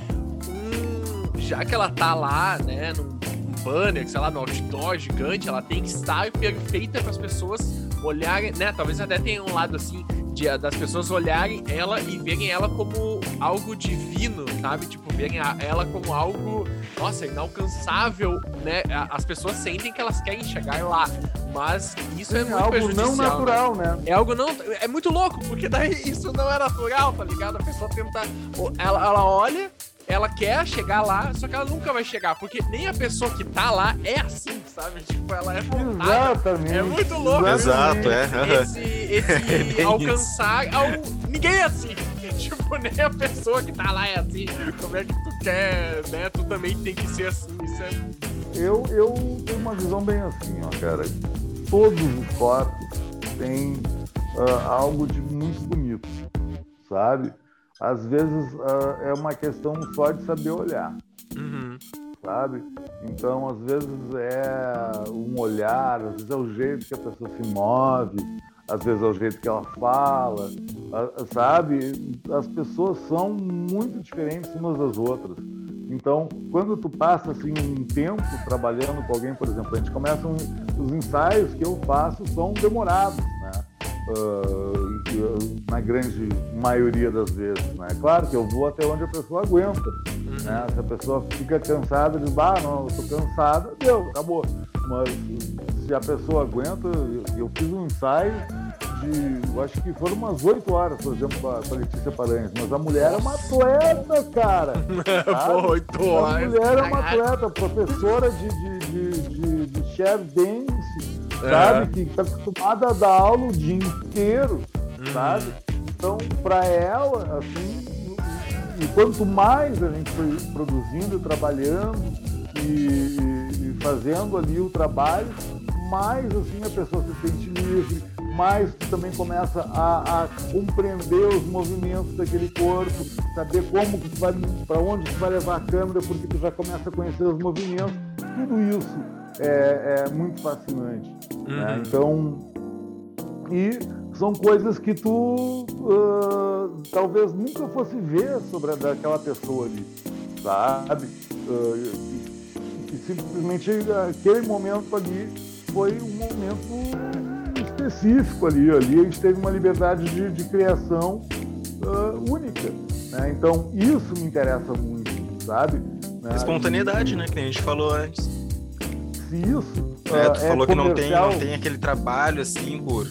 um, já que ela tá lá, né, num, banner, sei lá, no outdoor gigante, ela tem que estar perfeita para as pessoas olharem, né, talvez até tenha um lado assim, de, das pessoas olharem ela e verem ela como algo divino, sabe? Tipo, verem a, ela como algo, nossa, inalcançável, né? As pessoas sentem que elas querem chegar lá, mas isso é, é muito algo prejudicial. não natural, né? né? É algo não. É muito louco, porque daí isso não é natural, tá ligado? A pessoa tenta. Ela, ela olha ela quer chegar lá, só que ela nunca vai chegar, porque nem a pessoa que tá lá é assim, sabe? Tipo, ela é voltada. Exatamente. É muito louco. Exato, é. Esse, esse bem alcançar ao... Ninguém é assim. Tipo, nem a pessoa que tá lá é assim. Como é que tu quer, né? Tu também tem que ser assim. Isso é... Eu, eu tenho uma visão bem assim, ó, cara. Todos os corpos têm ah, algo de muito bonito, sabe? Às vezes ah, é uma questão só de saber olhar, Uhum. sabe? Então, às vezes é um olhar, às vezes é o jeito que a pessoa se move, às vezes é o jeito que ela fala, sabe? As pessoas são muito diferentes umas das outras. Então, quando tu passa assim um tempo trabalhando com alguém, por exemplo, a gente começa um, os ensaios que eu faço são demorados, né? Ah, na grande maioria das vezes, né? Claro que eu vou até onde a pessoa aguenta, né? Se a pessoa fica cansada, diz, ah, não, eu tô cansada, deu, acabou. Mas se a pessoa aguenta, eu, eu fiz um ensaio de, eu acho que foram umas 8 horas, por exemplo, com a, com a Letícia Paranhos, mas a mulher é uma atleta, cara. Pô, oito A horas. mulher é uma atleta, professora de, de, de, de, de share dance, É. sabe? Que está acostumada a dar aula o dia inteiro, Uhum. sabe? Então, para ela, assim, e, e quanto mais a gente foi produzindo, trabalhando e, e- e fazendo ali o trabalho, mais assim a pessoa se sente livre, mais tu também começa a, a compreender os movimentos daquele corpo, saber como que tu vai, para onde tu vai levar a câmera, porque tu já começa a conhecer os movimentos. Tudo isso é, é muito fascinante. né? Uhum. Então, e são coisas que tu ah, talvez nunca fosse ver sobre a, daquela pessoa ali, sabe? Ah, e, e simplesmente aquele momento ali foi um momento específico ali. Ali a gente teve uma liberdade de, de criação ah, única. né? Então isso me interessa muito, sabe? Né? Espontaneidade, né? Que nem a gente falou antes. Se isso É, tu falou que não tem, não tem aquele trabalho assim por,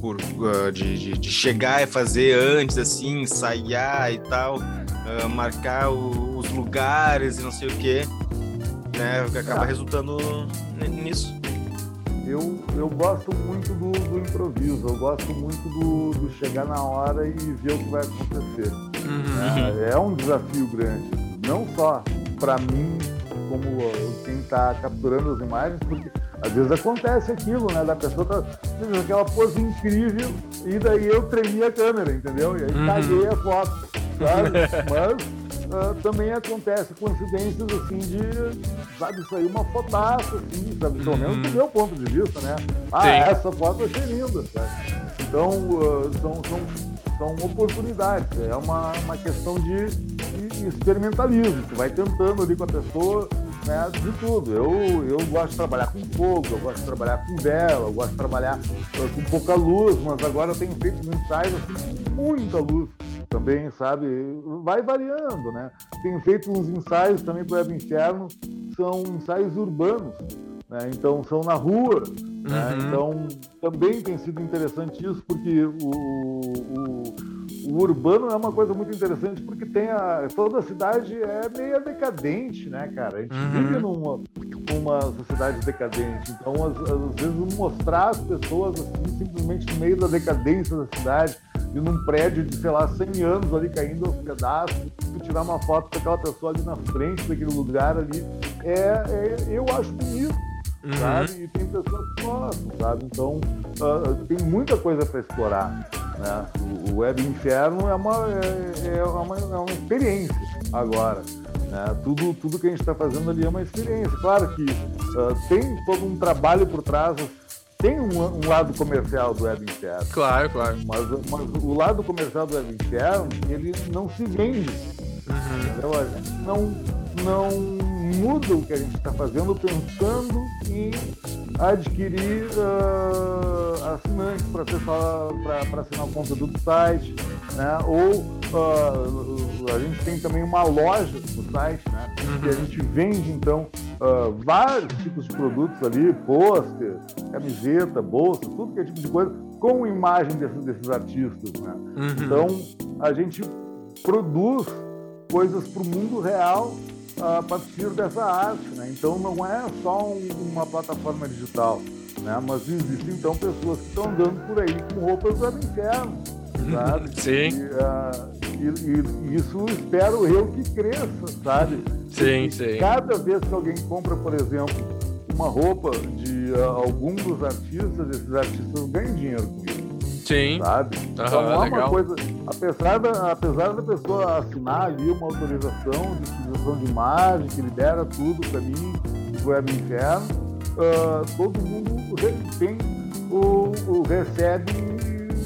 por ah, de, de, de chegar e fazer antes, assim, ensaiar e tal, marcar o- os lugares e não sei o que, né? que Acaba Ah. resultando nisso. Eu, eu gosto muito do, do improviso, eu gosto muito do, do chegar na hora e ver o que vai acontecer. Uhum. É, é um desafio grande, não só para mim, como quem está capturando as imagens, porque às vezes acontece aquilo, né? Da pessoa tá aquela pose incrível e daí eu tremi a câmera, entendeu? E aí Uhum. caguei a foto, sabe? Mas ah, também acontece coincidências assim de, sabe, aí uma fotaça, assim, sabe? Pelo menos do meu ponto de vista, né? Ah, Sim. essa foto eu achei linda, sabe? Então, ah, são, são, são oportunidades, é uma, uma questão de, de experimentalismo, tu vai tentando ali com a pessoa, né, de tudo. Eu, eu gosto de trabalhar com fogo, eu gosto de trabalhar com vela, eu gosto de trabalhar com pouca luz, mas agora eu tenho feito ensaios assim, com muita luz também, sabe? Vai variando, né? Tenho feito uns ensaios também para o Web Inferno, são ensaios urbanos, né? Então são na rua, né? Uhum. Então também tem sido interessante isso, porque o, o, o urbano é uma coisa muito interessante, porque tem a, toda a cidade é meio decadente, né, cara? A gente Uhum. vive numa, numa sociedade decadente, então às, às vezes mostrar as pessoas assim, simplesmente no meio da decadência da cidade, e num prédio de, sei lá, 100 anos ali caindo aos pedaços, tu tirar uma foto daquela pessoa ali na frente daquele lugar ali, é, é- eu acho bonito, Uhum. sabe? E tem pessoas que gostam, sabe? Então, ah, tem muita coisa para explorar, né? O, o Web Inferno é uma, é, é uma, é uma experiência agora, né? Tudo, tudo que a gente está fazendo ali é uma experiência. Claro que ah, tem todo um trabalho por trás, tem um, um lado comercial do Web Inferno, Claro, claro. mas, mas o lado comercial do Web Inferno, ele não se vende Uhum. não, não muda o que a gente está fazendo pensando em adquirir ah, assinantes para assinar o conteúdo do site, né? ou ah, a gente tem também uma loja no site, né? que a gente vende então ah, vários tipos de produtos ali, pôster, camiseta, bolsa, tudo que é tipo de coisa, com imagem desses, desses artistas. Né? Uhum. Então, a gente produz coisas para o mundo real a partir dessa arte. Né? Então não é só um, uma plataforma digital, né? mas existem então pessoas que estão andando por aí com roupas do inferno. Sabe? Sim. E, uh, e, e, isso espero eu que cresça, sabe? Sim, e sim. Cada vez que alguém compra, por exemplo, uma roupa de uh, algum dos artistas, esses artistas ganham dinheiro com isso. Sim. Sabe? Uhum, então é legal. uma coisa. Apesar da, apesar da pessoa assinar ali uma autorização de utilização de imagem, que libera tudo para mim, do Web Inferno, uh, todo mundo tem o, o recebe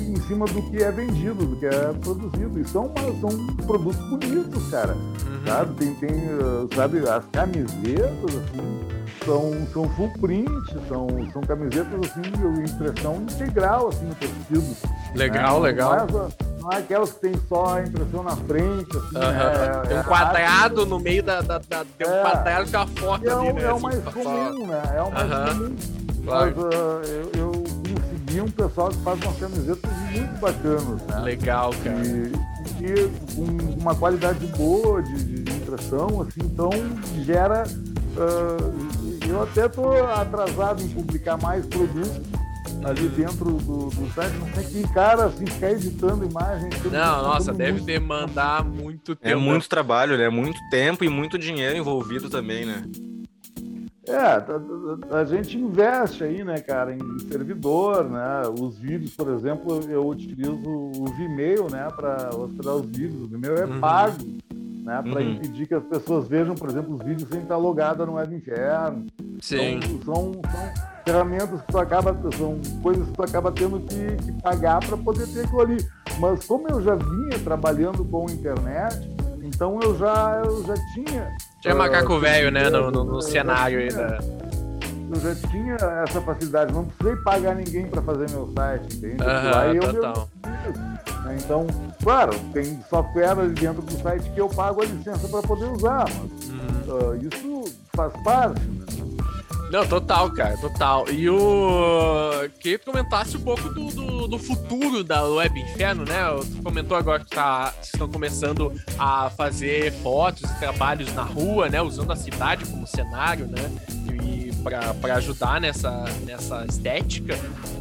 em cima do que é vendido, do que é produzido. E são, uma, são produtos bonitos, cara. Uhum. Sabe? Tem, tem, uh, sabe, as camisetas, assim, são, são full print, são, são camisetas assim, de impressão integral assim, no tecido. Legal, né? legal. Não é, não é aquelas que tem só a impressão na frente, assim, né? tem um É quadrado rápido. no meio da. da, da tem um É. quadrado com a foto É, ali, né? é o assim, mais comum, né? É o mais comum. Claro. Mas uh, eu, eu consegui um pessoal que faz umas camisetas muito bacanas, né? Legal, cara. E, e com uma qualidade boa de, de impressão, assim, então gera. ah, eu até estou atrasado em publicar mais produtos ali dentro do, do site, não tem que cara assim, ficar editando imagens. tudo- Não, nossa, deve muito- demandar muito tempo. É muito trabalho, né? Muito tempo e muito dinheiro envolvido também, né? É, a, a- a gente investe aí, né, cara, em servidor, né? Os vídeos, por exemplo, eu utilizo o Vimeo, né, para hospedar os vídeos. O Vimeo é Uhum. pago, né, para Uhum. impedir que as pessoas vejam, por exemplo, os vídeos sem estar logada no Web Inferno. Sim. Então, são, são ferramentas que tu acaba, são coisas que tu acaba tendo que, que pagar para poder ter aquilo ali. Mas como eu já vinha trabalhando com internet, então eu já, eu já tinha. Tinha ah, macaco velho, né, no, no- no cenário aí da. Eu já tinha essa facilidade, não precisei pagar ninguém para fazer meu site, entende? Aham, Lá eu total. Então, claro, tem software ali dentro do site que eu pago a licença para poder usar, mas Uhum. ah, isso faz parte. né? Não, total, cara, total. E o. Queria que comentasse um pouco do, do, do futuro da Web Inferno, né? Tu comentou agora que tá, vocês estão começando a fazer fotos e trabalhos na rua, né? Usando a cidade como cenário, né? E pra ajudar nessa, nessa estética.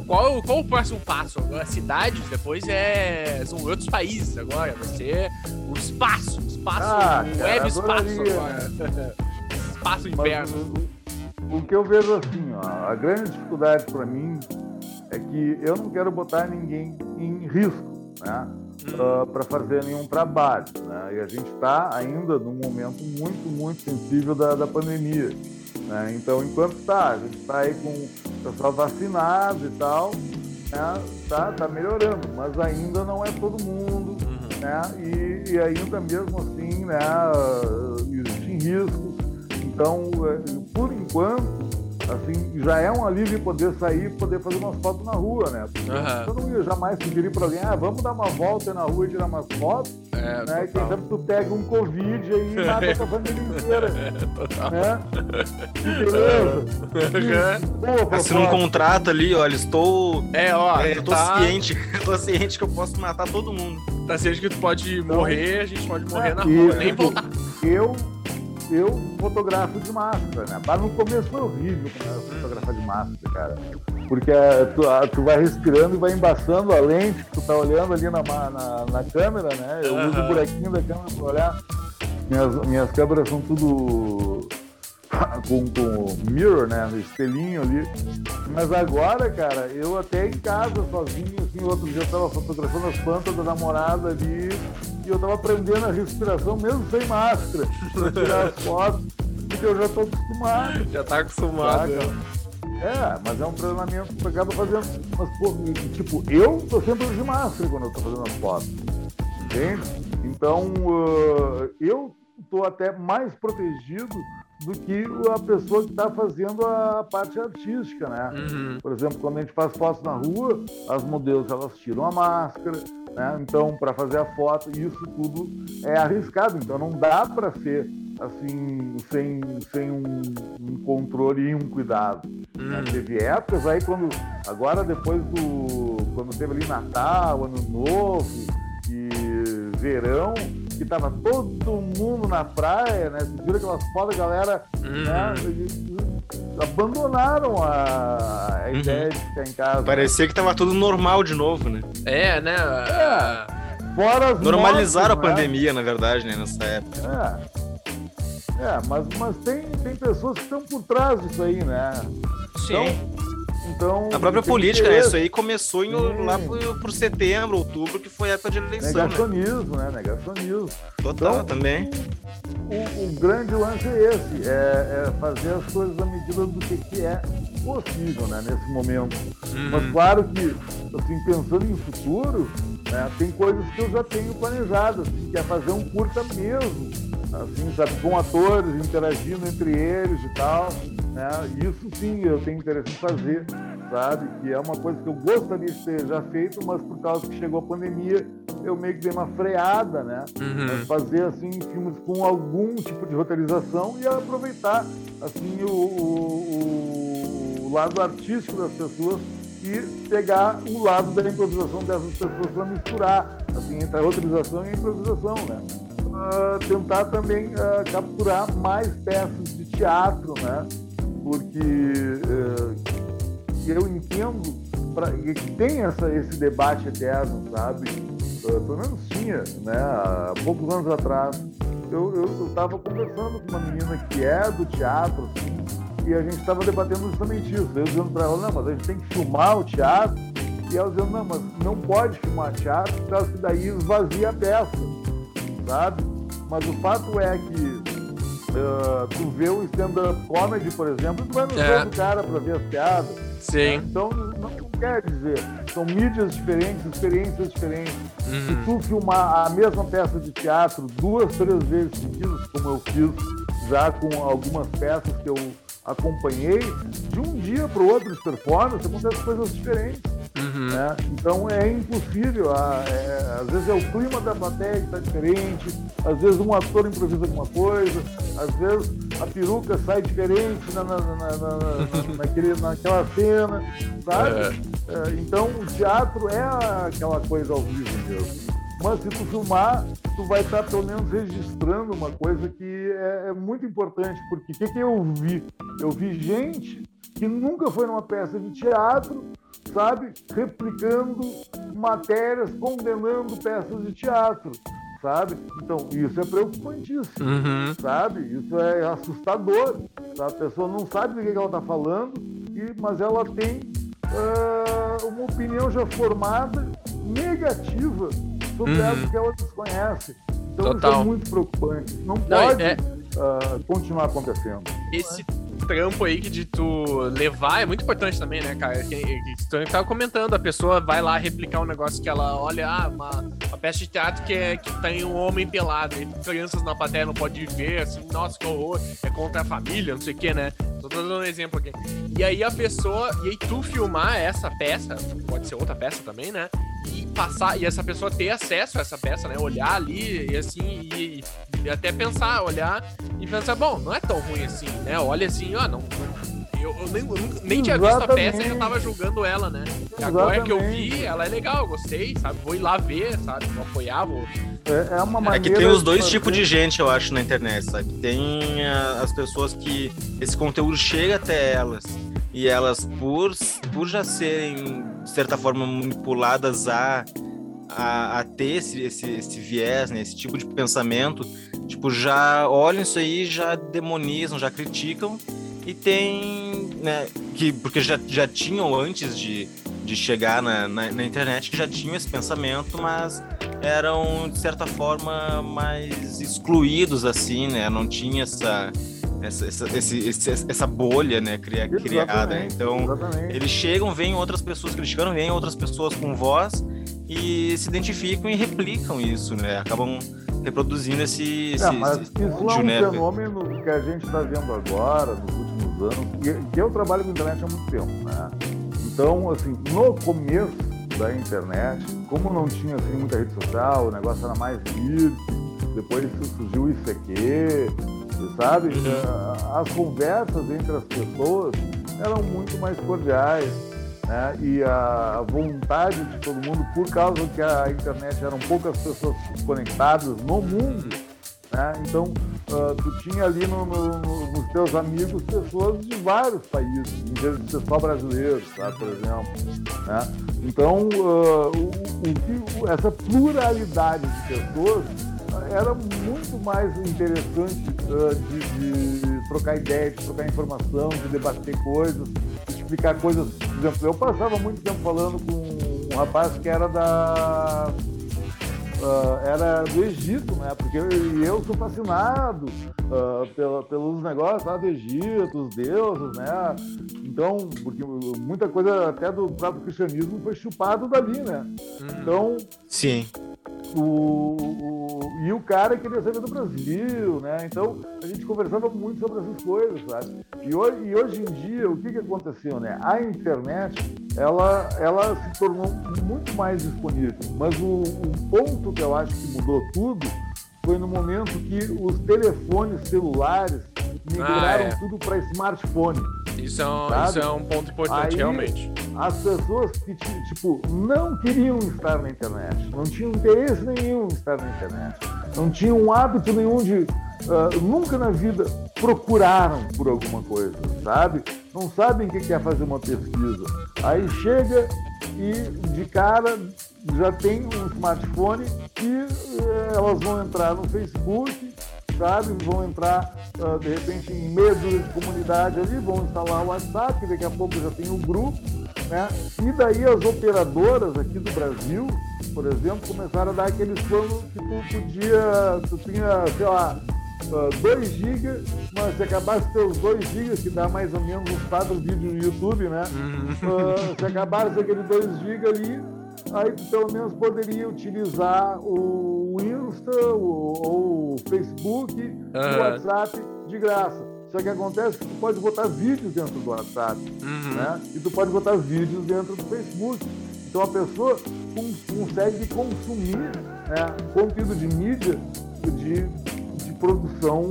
Qual, qual o próximo passo? Agora, cidades, depois é. São outros países agora. Vai ser o espaço. o Espaço. Ah, web espaço agora. espaço inverno. o, o que eu vejo assim, ó, a grande dificuldade para mim é que eu não quero botar ninguém em risco, né? Hum. para fazer nenhum trabalho, né? E a gente está ainda num momento muito, muito sensível da, da pandemia, né? Então, enquanto está, a gente está aí com o pessoal vacinado e tal, né? Tá, tá melhorando, mas ainda não é todo mundo, Uhum. né? E, e ainda mesmo assim, né? Existem riscos. Então, eh, por enquanto, assim, já é um alívio poder sair e poder fazer umas fotos na rua, né? Porque Aham. eu não ia jamais sugerir para alguém, ah, vamos dar uma volta na rua e tirar umas fotos, É, né? E quem sabe tu pega um Covid aí e mata a tua família inteira, Total. né? Que beleza. Que boa Assina um contrato ali, olha, estou. É, ó, é, tu tô tá, ciente, tô ciente que eu posso matar todo mundo. tá ciente que tu pode morrer, a gente pode morrer É, na rua, nem tipo, voltar. Eu, eu fotografo de máscara, né? Mas no começo foi horrível fotografar de máscara, cara. Porque tu, tu vai respirando e vai embaçando a lente que tu tá olhando ali na, na, na câmera, né? Eu uso Aham. o buraquinho da câmera pra olhar. Minhas, minhas câmeras são tudo com, com mirror, né? No espelhinho ali. Mas agora, cara, eu até em casa, sozinho, assim, outro dia eu tava fotografando as plantas da namorada ali e eu tava aprendendo a respiração mesmo sem máscara, pra tirar as fotos, porque eu já tô acostumado. Já tá acostumado. Saca? É, mas é um treinamento que acaba fazendo. Mas, pô, tipo, eu tô sempre de máscara quando eu tô fazendo as fotos. Entende? Então, uh, eu tô até mais protegido do que a pessoa que está fazendo a parte artística, né? Uhum. Por exemplo, quando a gente faz fotos na rua, as modelos elas tiram a máscara, né? Então, para fazer a foto, isso tudo é arriscado. Então, não dá para ser assim sem, sem um, um controle e um cuidado. né? Uhum. Teve épocas aí quando agora depois do quando teve ali Natal, Ano Novo e verão, que tava todo mundo na praia, né? Você viram aquelas fotos, a galera Uhum. né? abandonaram a, a Uhum. ideia de ficar em casa. Parecia que tava tudo normal de novo, né? É, né? Fora as Normalizaram a mortes, né? pandemia, na verdade, né, nessa época. É. É, mas, mas tem, tem pessoas que estão por trás disso aí, né? Sim. Então, A própria política, né? Isso aí começou em, lá por, setembro, outubro, que foi a época de eleição, né? Negacionismo, né? Negacionismo. Total, Então, também. O, o grande lance é esse, é, é fazer as coisas à medida do que, que é possível, né? Nesse momento. Uhum. Mas claro que, assim, pensando em futuro, né, tem coisas que eu já tenho planejadas, assim, que é fazer um curta mesmo, assim, sabe, com atores, interagindo entre eles e tal, né? Isso sim eu tenho interesse em fazer, sabe? Que é uma coisa que eu gostaria de ter já feito, mas por causa que chegou a pandemia, eu meio que dei uma freada, né? Uhum. Fazer assim filmes com algum tipo de roteirização e aproveitar assim o, o- o lado artístico das pessoas e pegar o lado da improvisação dessas pessoas para misturar assim entre a roteirização e a improvisação, né? Ah, tentar também ah, capturar mais peças de teatro, né? Porque eh, eu entendo pra, que tem essa, esse debate eterno, sabe? Uh, pelo menos tinha, né? Há poucos anos atrás. Eu estava conversando com uma menina que é do teatro, assim, e a gente estava debatendo justamente isso. Eu dizendo para ela, não, mas a gente tem que filmar o teatro. E ela dizendo, não, mas não pode filmar teatro, por causa que daí esvazia a peça, sabe? Mas o fato é que uh, tu vê o stand-up comedy, por exemplo, tu vai no É. show do cara para ver as piadas. Sim. Então, não quer dizer, são mídias diferentes, experiências diferentes. Se Uhum. tu filmar a mesma peça de teatro duas, três vezes seguidas, como eu fiz já com algumas peças que eu acompanhei, de um dia para o outro de performance acontecem coisas diferentes. Uhum. né? Então é impossível. a- é- às vezes é o clima da plateia que está diferente, às vezes um ator improvisa alguma coisa, às vezes a peruca sai diferente na, na- na- na- na- naquele, naquela cena, sabe? É, então o teatro é aquela coisa ao vivo mesmo. Mas se tu filmar, tu vai estar pelo menos registrando uma coisa que é, é muito importante, porque o que, que eu vi? Eu vi gente que nunca foi numa peça de teatro, sabe, replicando matérias, condenando peças de teatro, sabe? Então, isso é preocupantíssimo Uhum. sabe? Isso é assustador. tá? A pessoa não sabe do que ela está falando, e, mas ela tem ah, uma opinião já formada negativa sobre Uhum. algo que ela desconhece. Então isso Total. é muito preocupante. Não Não, pode é- ah, continuar acontecendo. Esse trampo aí que de tu levar é muito importante também, né, cara? Que, que tu tava comentando, a pessoa vai lá replicar um negócio que ela olha, ah, uma, uma peça de teatro que, é, que tem um homem pelado, e crianças na plateia não podem ver, assim, nossa, que horror, é contra a família, não sei o que, né? Tô dando um exemplo aqui. E aí a pessoa, e aí tu filmar essa peça, pode ser outra peça também, né? E passar, e essa pessoa ter acesso a essa peça, né? Olhar ali e assim, e, e até pensar, olhar e pensar, bom, não é tão ruim assim, né? Olha assim, ó, não. não- eu, eu nem, eu nunca- nem tinha visto a peça e já tava julgando ela, né? E agora que eu vi, ela é legal, eu gostei, sabe? Vou ir lá ver, sabe? Vou apoiar, vou. É, é uma É maneira que tem os dois tipos de gente, eu acho, na internet, sabe? Tem as pessoas que esse conteúdo chega até elas e elas, por, por já serem, de certa forma, manipuladas a, a, a ter esse, esse, esse viés, né? esse tipo de pensamento, tipo, já olham isso aí, já demonizam, já criticam e tem, né, que, porque já, já tinham antes de, de chegar na, na, na internet, que já tinham esse pensamento, mas eram, de certa forma, mais excluídos, assim, né? Não tinha essa, essa, essa, esse- esse- essa bolha, né, cria- criada. Exatamente, Então, exatamente. eles chegam, veem outras pessoas criticando, veem outras pessoas com voz e se identificam e replicam isso, né? Acabam reproduzindo esse, esse, É, mas esse isso é um né? fenômeno que a gente está vendo agora, nos últimos anos, e que eu trabalho com internet há muito tempo, né? Então, assim, no começo da internet, como não tinha assim, muita rede social, o negócio era mais livre, depois surgiu o ICQ, sabe? As conversas entre as pessoas eram muito mais cordiais, né? e a vontade de todo mundo, por causa que a internet eram poucas pessoas conectadas no mundo, né? então uh, tu tinha ali no, no, no, nos teus amigos pessoas de vários países, em vez de ser só brasileiros, tá? por exemplo. Né? Então, uh, o, o, essa pluralidade de pessoas era muito mais interessante uh, de, de, trocar ideias, de trocar informação, de debater coisas, de explicar coisas. Por exemplo, eu passava muito tempo falando com um rapaz que era da. Uh, era do Egito, né? Porque eu, eu sou fascinado uh, pela, pelos negócios lá do Egito, os deuses, né? Então, porque muita coisa até do próprio cristianismo foi chupado dali, né? Uhum. Então. Sim. O, o, e o cara queria saber do Brasil, né? Então a gente conversava muito sobre essas coisas, sabe? E hoje, e hoje em dia, o que, que aconteceu, né? A internet, ela, ela se tornou muito mais disponível. Mas o, o ponto que eu acho que mudou tudo foi no momento que os telefones celulares migraram ah, é. tudo para smartphone. Isso é, um, isso é um ponto importante, Aí, realmente. As pessoas que, tipo, não queriam estar na internet, não tinham interesse nenhum em estar na internet, não tinham hábito nenhum de. Uh, nunca na vida procuraram por alguma coisa, sabe? Não sabem o que é fazer uma pesquisa. Aí chega e de cara já tem um smartphone e uh, elas vão entrar no Facebook, sabe? Vão entrar, uh, de repente, em medo de comunidade ali, vão instalar o WhatsApp, daqui a pouco já tem um grupo, né? E daí as operadoras aqui do Brasil, por exemplo, começaram a dar aqueles planos que tu podia, tu tinha, sei lá, 2 uh, GB, mas se acabasse os 2 GB, que dá mais ou menos uns 4 vídeos no YouTube, né? Uh, se acabasse aquele 2 GB ali, aí tu pelo menos poderia utilizar o Insta, o, o Facebook, uhum. o WhatsApp de graça. Só que acontece que tu pode botar vídeos dentro do WhatsApp, uhum. né? E tu pode botar vídeos dentro do Facebook. Então a pessoa consegue consumir né, conteúdo de mídia de, de produção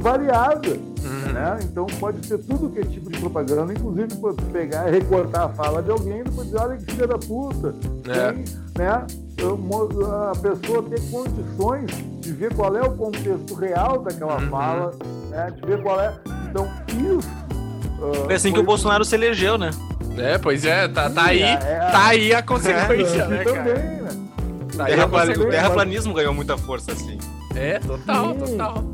variada. Uhum. Né? Então pode ser tudo que é tipo de propaganda, inclusive pode pegar e recortar a fala de alguém e depois dizer, olha que filha da puta. É. Tem, né? A pessoa ter condições de ver qual é o contexto real daquela uhum. fala, né? de ver qual é. Então, isso. Uh, foi assim que o Bolsonaro se elegeu, né? É, pois é, tá, tá aí, é, é, tá aí a consequência, é, né, também, cara? Né? Tá o terraplanismo ganhou muita força, assim. É, total, Sim. total.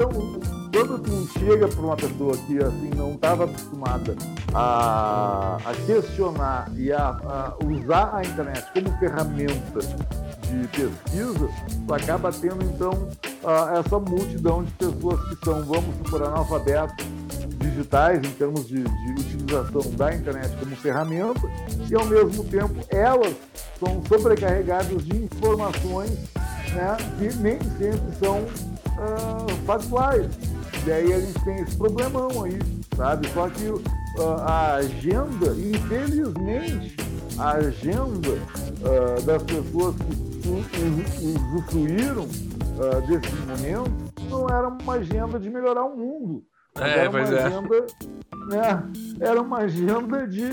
Então, quando tu chega para uma pessoa que assim não estava acostumada a, a, questionar e a, a, usar a internet como ferramenta de pesquisa, tu acaba tendo então essa multidão de pessoas que são, vamos supor, analfabetos digitais em termos de, de utilização da internet como ferramenta e ao mesmo tempo elas são sobrecarregadas de informações né, que nem sempre são uh, factuais. E aí a gente tem esse problemão aí, sabe? Só que uh, a agenda, infelizmente, a agenda uh, das pessoas que usufruíram uh, desse momento não era uma agenda de melhorar o mundo. É, era uma é. agenda, né, era uma agenda de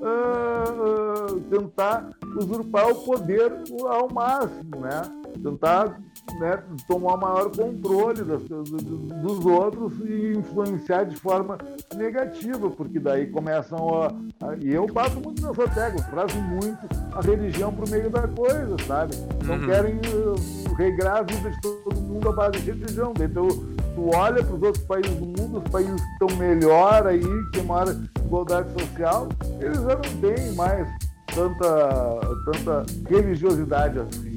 uh, tentar usurpar o poder ao máximo, né? Tentar né, tomar maior controle das, dos outros e influenciar de forma negativa, porque daí começam a. a e eu bato muito nessa tecla, trazem muito a religião para o meio da coisa, sabe? Não uhum. querem uh, regrar a vida de todo mundo a base de religião. Então, tu olha para os outros países do mundo, os países que estão melhor aí, que tem maior igualdade social, eles já não têm mais tanta, tanta religiosidade assim.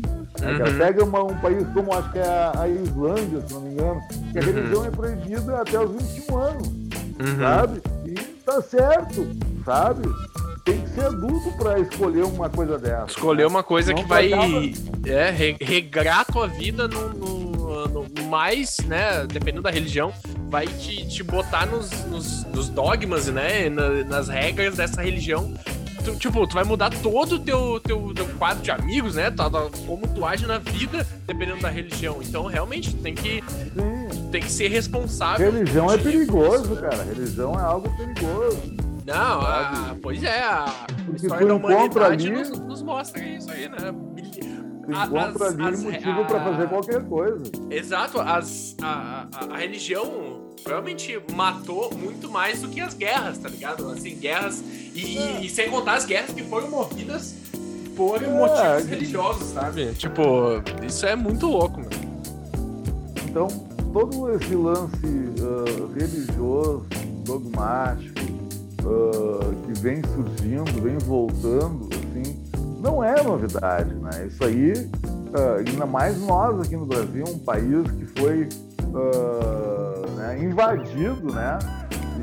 Uhum. Pega uma, um país como acho que é a, a, Islândia, se não me engano, que a uhum. religião é proibida até os 21 anos, uhum. sabe? E tá certo, sabe? Tem que ser adulto para escolher uma coisa dessa. Escolher uma coisa que vai é, regrar tua vida no, no, no, mais, né? Dependendo da religião, vai te, te botar nos, nos, nos dogmas, né? nas regras dessa religião tu, tipo, tu vai mudar todo o teu, teu, teu quadro de amigos, né? como tu age na vida, dependendo da religião. Então, realmente, tem que, tem que ser responsável. Religião é perigoso, cara. Religião é algo perigoso. Não, a, pois é, a Porque história da humanidade ali, nos, nos, mostra isso aí, né? Tu encontra as, ali as, motivo para fazer qualquer coisa. Exato, as, a, a, a religião realmente matou muito mais do que as guerras, tá ligado? Assim, guerras. E, é. e, sem contar as guerras que foram movidas por é, motivos religiosos, sabe? Tipo, isso é muito louco, mano. Então, todo esse lance uh, religioso, dogmático, uh, que vem surgindo, vem voltando, assim, não é novidade, né? Isso aí, uh, ainda mais nós aqui no Brasil, um país que foi né, invadido, né?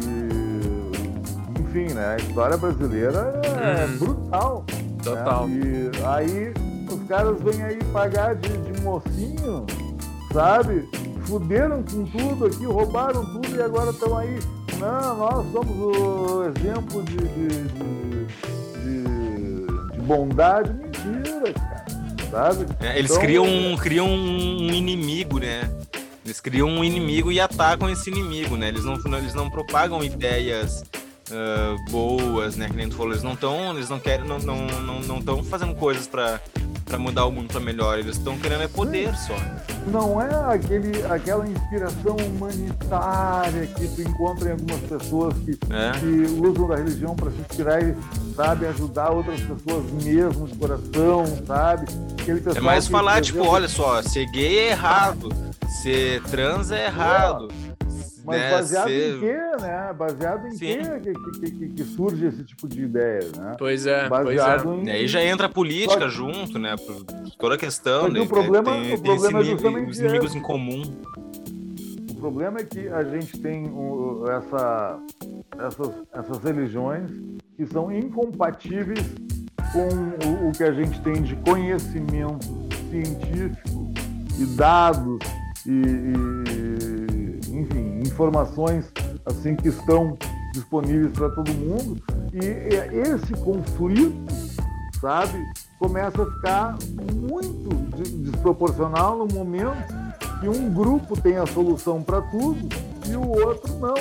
E, enfim, né? A história brasileira é hum. brutal. Total. Né? E aí os caras vêm aí pagar de, de mocinho, sabe? Fuderam com tudo aqui, roubaram tudo e agora estão aí. Não, nós somos o exemplo de, de, de, de bondade. Mentira, cara. Sabe? É, eles então, criam, criam um inimigo, né? Eles criam um inimigo e atacam esse inimigo, né? Eles não, eles não propagam ideias uh, boas, né? Que nem tu falou, eles não estão, eles não querem, não não não não estão fazendo coisas para para mudar o mundo para melhor, eles estão querendo é poder só. Não é aquele, aquela inspiração humanitária que tu encontra em algumas pessoas que, é. que usam da religião para se inspirar e, sabe, ajudar outras pessoas mesmo de coração, sabe? é mais falar, tipo, olha só, ser gay é errado, ser trans é errado. Mas né, baseado ser... em quê, né? Baseado em Sim. quê que, que, que, que, surge esse tipo de ideia, né? Pois é, baseado pois é. Em... E aí já entra a política Só... junto, né? Toda a questão. Mas o problema, tem, o problema tem é justamente os inimigos em comum. O problema é que a gente tem essa, essas, essas religiões que são incompatíveis com o, o que a gente tem de conhecimento científico e dados e, e enfim, informações assim que estão disponíveis para todo mundo e esse conflito, sabe, começa a ficar muito desproporcional no momento que um grupo tem a solução para tudo e o outro não,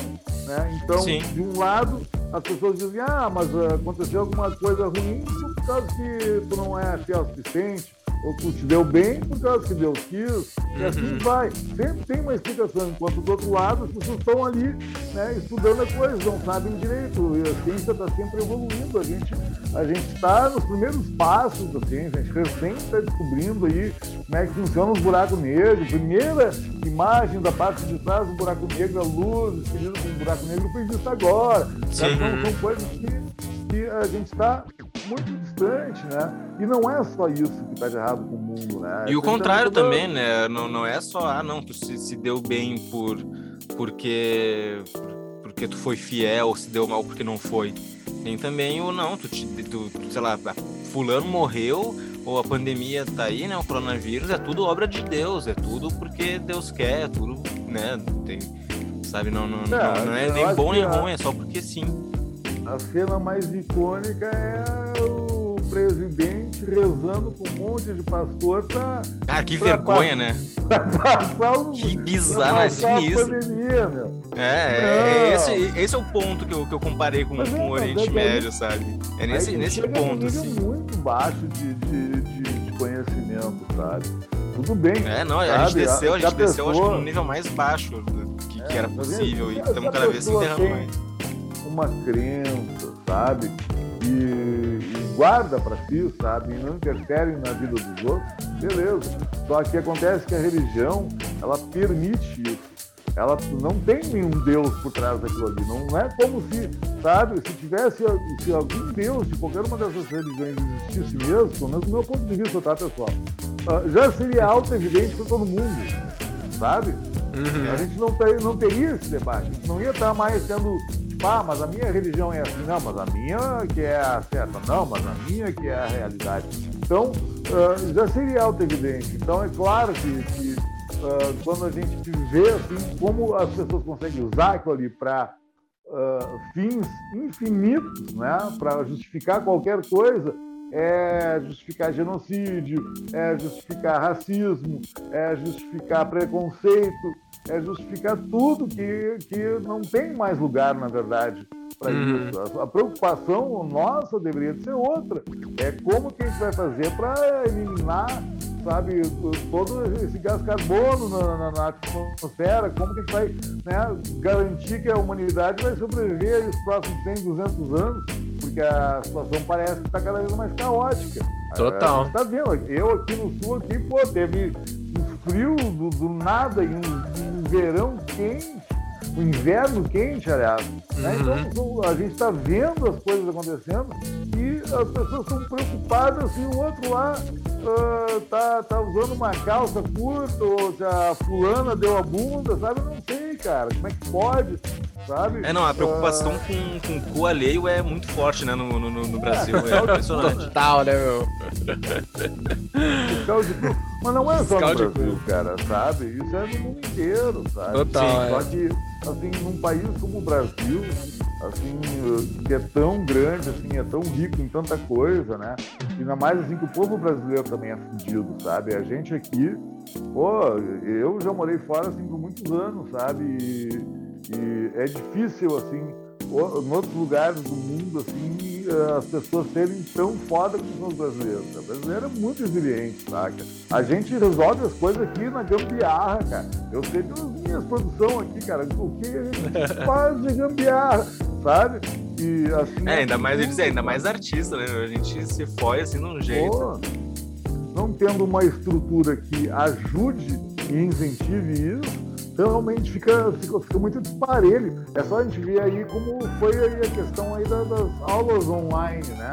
né? Então, Sim. de um lado, as pessoas dizem, ah, mas aconteceu alguma coisa ruim por causa que tu não é fiel o suficiente, ou te deu bem por causa que Deus quis, e assim uhum. vai. Sempre tem uma explicação, enquanto do outro lado as pessoas estão ali né, estudando a coisa, não sabem direito, e a ciência está sempre evoluindo, a gente a gente está nos primeiros passos da ciência, a gente recém está descobrindo aí como é que funciona os buracos negros, primeira imagem da parte de trás do buraco negro, a luz expelida com o buraco negro foi vista agora, são, são coisas que, que a gente está muito distante, né? E não é só isso que está de errado com o mundo, né? E o contrário também, né? Não, não é só, ah, não, tu se, se deu bem por porque porque tu foi fiel, ou se deu mal porque não foi. Tem também o não, tu, tu, tu sei lá, fulano morreu, ou a pandemia tá aí, né? O coronavírus, é tudo obra de Deus, é tudo porque Deus quer, é tudo, né? Tem, sabe, não, não, é, não, não é nem bom nem ruim, é só porque sim a cena mais icônica é o presidente rezando com um monte de pastor pra. Ah, que pra vergonha, né? Pra passar o, que bizarro, é sinistro. Pandemia, meu. É, é, esse, esse é o ponto que eu, que eu comparei com, com o Oriente é Médio, sabe? É nesse, nesse ponto, assim. muito baixo de, de, de, de conhecimento, sabe? Tudo bem. É, não, sabe? a gente desceu, a gente desceu, pessoa... acho que no nível mais baixo que, que era é, possível, e estamos cada vez se enterrando mais uma crença, sabe? E, e guarda para si, sabe? E não interfere na vida dos outros, beleza. Só que acontece que a religião, ela permite isso. Ela não tem nenhum Deus por trás daquilo ali. Não é como se, sabe, se tivesse se algum Deus de qualquer uma dessas religiões existisse mesmo, pelo menos do meu ponto de vista, tá, pessoal? Ah, já seria auto-evidente para todo mundo, sabe? Uhum. A gente não, ter, não teria esse debate. A gente não ia estar mais sendo ah, mas a minha religião é assim, não, mas a minha que é a certa, não, mas a minha que é a realidade. Então, uh, já seria auto-evidente. Então, é claro que, que uh, quando a gente vê assim, como as pessoas conseguem usar aquilo ali para uh, fins infinitos, né, para justificar qualquer coisa, é justificar genocídio, é justificar racismo, é justificar preconceito, é justificar tudo que, que não tem mais lugar, na verdade, para uhum. isso. A, a, preocupação nossa deveria ser outra. É como que a gente vai fazer para eliminar, sabe, todo esse gás carbono na, na, na, atmosfera, como que a gente vai né, garantir que a humanidade vai sobreviver nos próximos 100, 200 anos, porque a situação parece que está cada vez mais caótica. Total. Está vendo? Eu aqui no sul, aqui, pô, teve um frio do, do nada e um, um verão quente o inverno quente, aliás. Né? Uhum. Então a gente está vendo as coisas acontecendo e as pessoas estão preocupadas se o outro lá uh, tá, tá usando uma calça curta ou se a fulana deu a bunda, sabe? Eu não sei, cara. Como é que pode? Sabe? É, não, a preocupação uh... com, com o cu alheio é muito forte, né, no, no, no Brasil. É, é impressionante. Total, né, meu? Mas não é só no Brasil, cara, sabe? Isso é no mundo inteiro, sabe? Total, Sim, é. Só que assim, num país como o Brasil, assim, que é tão grande, assim, é tão rico em tanta coisa, né? E ainda mais assim que o povo brasileiro também é fudido, sabe? A gente aqui, pô, eu já morei fora assim por muitos anos, sabe? E, e é difícil assim em outros lugares do mundo, assim, as pessoas serem tão foda como os brasileiros. O brasileiro é muito resiliente, saca? A gente resolve as coisas aqui na gambiarra, cara. Eu sei pelas minhas produções aqui, cara, o que a gente faz de gambiarra, sabe? E assim. É, ainda mais, eles ainda mais artista, né? A gente se foi assim num jeito. Pô, não tendo uma estrutura que ajude e incentive isso, então realmente fica, fica, fica, muito disparelho. É só a gente ver aí como foi aí a questão aí das, das aulas online, né?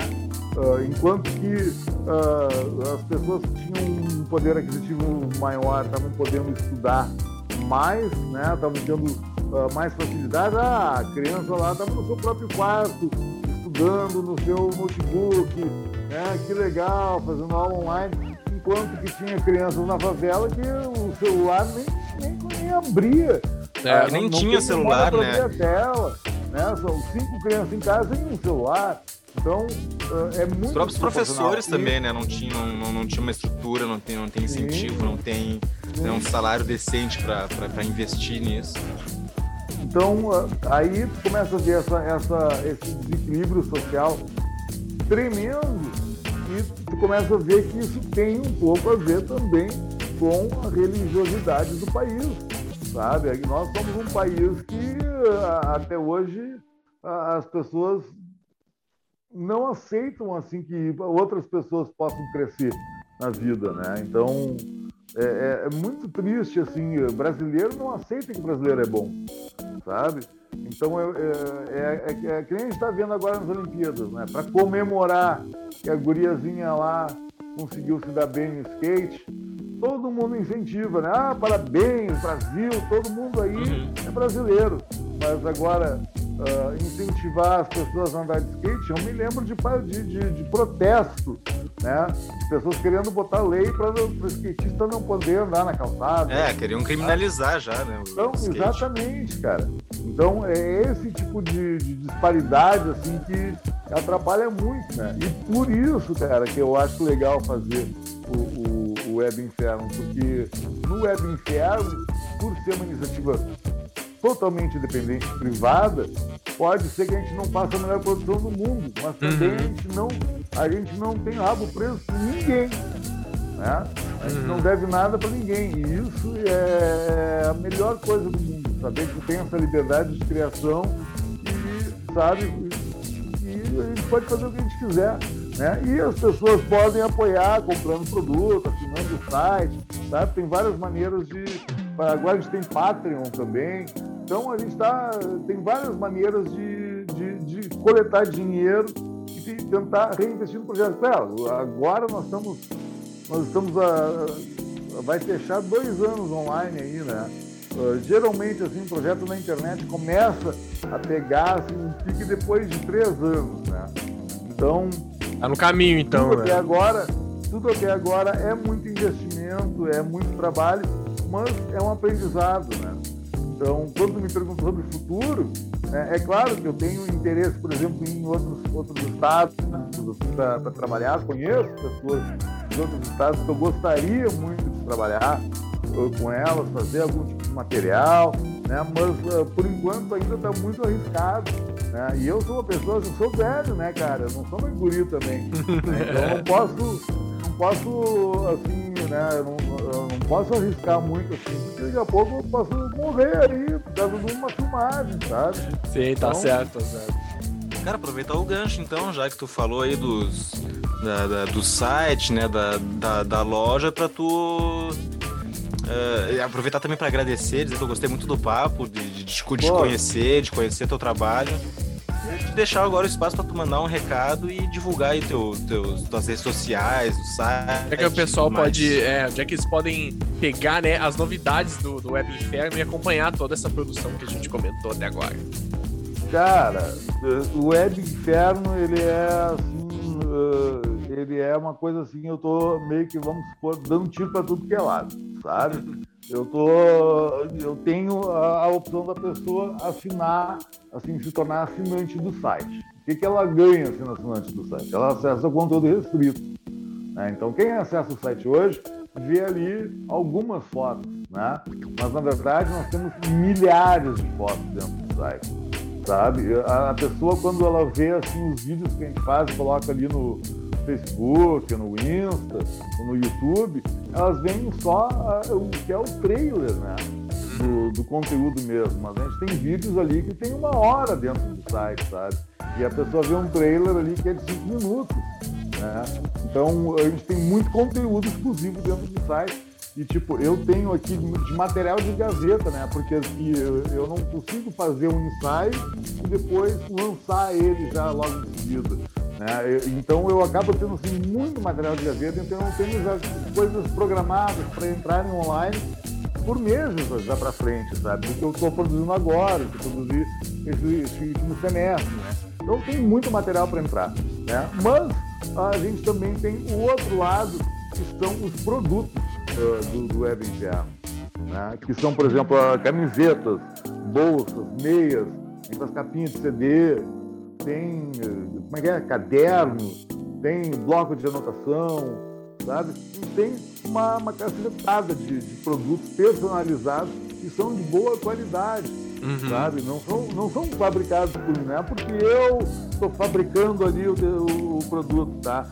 Uh, enquanto que uh, as pessoas tinham um poder aquisitivo maior estavam podendo estudar mais, né? Estavam tendo uh, mais facilidade. Ah, a criança lá estava no seu próprio quarto, estudando no seu notebook, né? Que legal, fazendo aula online. Enquanto que tinha crianças na favela que o celular nem nem, nem abria. É, ah, nem não, tinha celular, né? Tela, né? São cinco crianças em casa e um celular. Então, ah, é muito. Os próprios professores também, né? Não tinham, não, não tinha uma estrutura, não tem, não tem incentivo, Sim. não tem né, um salário decente para investir nisso. Então, ah, aí começa a ver essa, essa, esse desequilíbrio social tremendo e tu começa a ver que isso tem um pouco a ver também com a religiosidade do país, sabe? Nós somos um país que até hoje as pessoas não aceitam assim que outras pessoas possam crescer na vida, né? Então é, é, é muito triste assim, brasileiro não aceita que brasileiro é bom, sabe? Então é, é, é, é que nem a gente está vendo agora nas Olimpíadas, né? Para comemorar que a guriazinha lá conseguiu se dar bem no skate, todo mundo incentiva, né? Ah, parabéns, Brasil, todo mundo aí uhum. é brasileiro. Mas agora, uh, incentivar as pessoas a andar de skate, eu me lembro de, de, de, de protesto, né? Pessoas querendo botar lei para o skatista não poder andar na calçada. É, queriam criminalizar já, né? Então, exatamente, cara. Então, é esse tipo de, de disparidade, assim, que atrapalha muito, né? E por isso, cara, que eu acho legal fazer o, o, o Web Inferno, porque no Web Inferno, por ser uma iniciativa totalmente independente privada, pode ser que a gente não faça a melhor produção do mundo, mas também uhum. a, gente não, a gente não tem rabo preso com ninguém. Né? A gente uhum. não deve nada para ninguém. E isso é a melhor coisa do mundo, saber que tem essa liberdade de criação e, sabe, e a gente pode fazer o que a gente quiser. Né? E as pessoas podem apoiar comprando produto, assinando o site, sabe? Tem várias maneiras de. Agora a gente tem Patreon também. Então a gente está. Tem várias maneiras de, de, de, coletar dinheiro e tentar reinvestir no projeto. Agora nós estamos. Nós estamos a, vai fechar dois anos online aí, né? Uh, geralmente, assim, um projeto na internet começa a pegar assim, um pique depois de três anos, né? Então, Tá no caminho, então. Tudo né? até agora, tudo até agora é muito investimento, é muito trabalho, mas é um aprendizado, né? Então, quando me perguntam sobre o futuro, né, é claro que eu tenho interesse, por exemplo, em outros, outros estados né, para trabalhar. Conheço pessoas de outros estados que eu gostaria muito de trabalhar com elas, fazer algum tipo de material, né? mas uh, por enquanto ainda está muito arriscado Né? E eu sou uma pessoa, eu sou velho, né, cara? Eu não sou mais guri também. Então eu não posso, não posso, assim, né? Eu não, eu não posso arriscar muito assim, porque daqui a pouco eu posso morrer aí por causa de uma filmagem, sabe? Sim, tá então, certo, tá certo. Cara, aproveitar o gancho então, já que tu falou aí dos. Da, da, do site, né, da, da, da loja, para tu Uh, aproveitar também para agradecer, dizer que eu gostei muito do papo, de, de, de te conhecer, de conhecer teu trabalho. Te deixar agora o espaço para tu mandar um recado e divulgar aí teu, teus, tuas redes sociais, o site. Onde é que o pessoal pode. É, onde é que eles podem pegar né, as novidades do, do Web Inferno e acompanhar toda essa produção que a gente comentou até agora? Cara, o Web Inferno, ele é assim. Uh, ele é uma coisa assim, eu tô meio que, vamos supor, dando tiro para tudo que é lado sabe? Eu tô, eu tenho a, a, opção da pessoa assinar, assim, se tornar assinante do site. O que, que ela ganha sendo assinante do site? Ela acessa o conteúdo restrito. Né? Então, quem acessa o site hoje vê ali algumas fotos, né? Mas na verdade nós temos milhares de fotos dentro do site, sabe? A, a pessoa quando ela vê assim os vídeos que a gente faz, coloca ali no Facebook, no Insta, no YouTube, elas veem só uh, o que é o trailer, né? Do, do, conteúdo mesmo. Mas a gente tem vídeos ali que tem uma hora dentro do site, sabe? E a pessoa vê um trailer ali que é de cinco minutos. Né? Então a gente tem muito conteúdo exclusivo dentro do site. E tipo, eu tenho aqui de material de gaveta, né? Porque assim, eu não consigo fazer um ensaio e depois lançar ele já logo em seguida. Né? Então eu acabo tendo assim, muito material de gaveta, então eu tenho coisas programadas para entrarem online por meses já para frente, sabe? Do que eu estou produzindo agora, que produzi esse, esse último semestre, né? Então tem muito material para entrar, né? Mas a gente também tem o outro lado, que são os produtos uh, do, do Web Inferno, né? Que são, por exemplo, camisetas, bolsas, meias, as capinhas de CD, tem como é que é? caderno, tem bloco de anotação, sabe? E tem uma, uma cacetada de, de produtos personalizados que são de boa qualidade. Uhum. Sabe? Não são, não são fabricados por mim, não é porque eu estou fabricando ali o, o, o, produto, tá?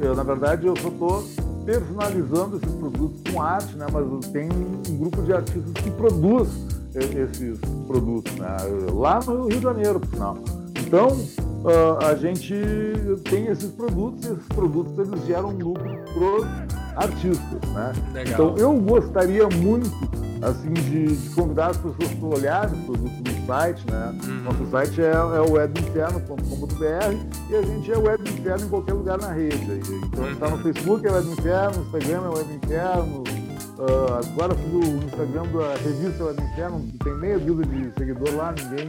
Eu, na verdade, eu só estou personalizando esses produtos com arte, né? Mas tem um grupo de artistas que produz esses produtos, né? Lá no Rio de Janeiro, por sinal. Então, uh, a gente tem esses produtos e esses produtos eles geram lucro para os artistas, né? Legal. Então, eu gostaria muito assim de, de convidar as pessoas para olharem os produtos no site, né? Uhum. Nosso site é, é o webinferno.com.br e a gente é Web Inferno em qualquer lugar na rede. Então, está no uhum. Facebook é Web Inferno, no Instagram é Web Inferno, Uh, agora fiz o Instagram da revista Web Inferno, tem meia dúzia de seguidor lá, ninguém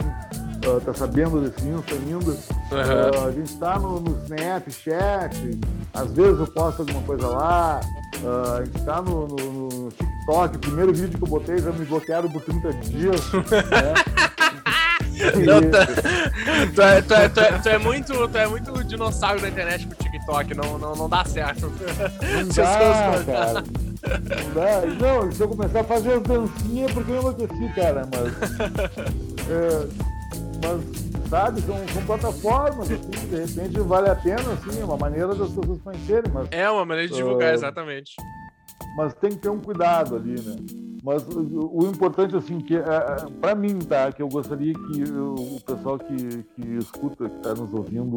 uh, tá sabendo desse Insta ainda. Uhum. Uh, a gente tá no, no Snapchat, às vezes eu posto alguma coisa lá. Uh, a gente tá no, no, no, TikTok, o primeiro vídeo que eu botei já me bloquearam por 30 dias. né? Não, tu, é, tu, é, tu, é, tu, é, muito, tu é muito dinossauro da internet pro TikTok, não, não, não dá certo. Não dá, cara. Não dá. Não, se eu começar a fazer as dancinhas, porque eu enlouqueci, cara, mas. É, mas, sabe, são, plataformas, assim, de repente vale a pena, assim, é uma maneira das pessoas conhecerem. Mas, é uma maneira de divulgar, uh, exatamente. Mas tem que ter um cuidado ali, né? Mas o, o importante, assim, que é, é para mim, tá, que eu gostaria que o pessoal que, que escuta, que está nos ouvindo,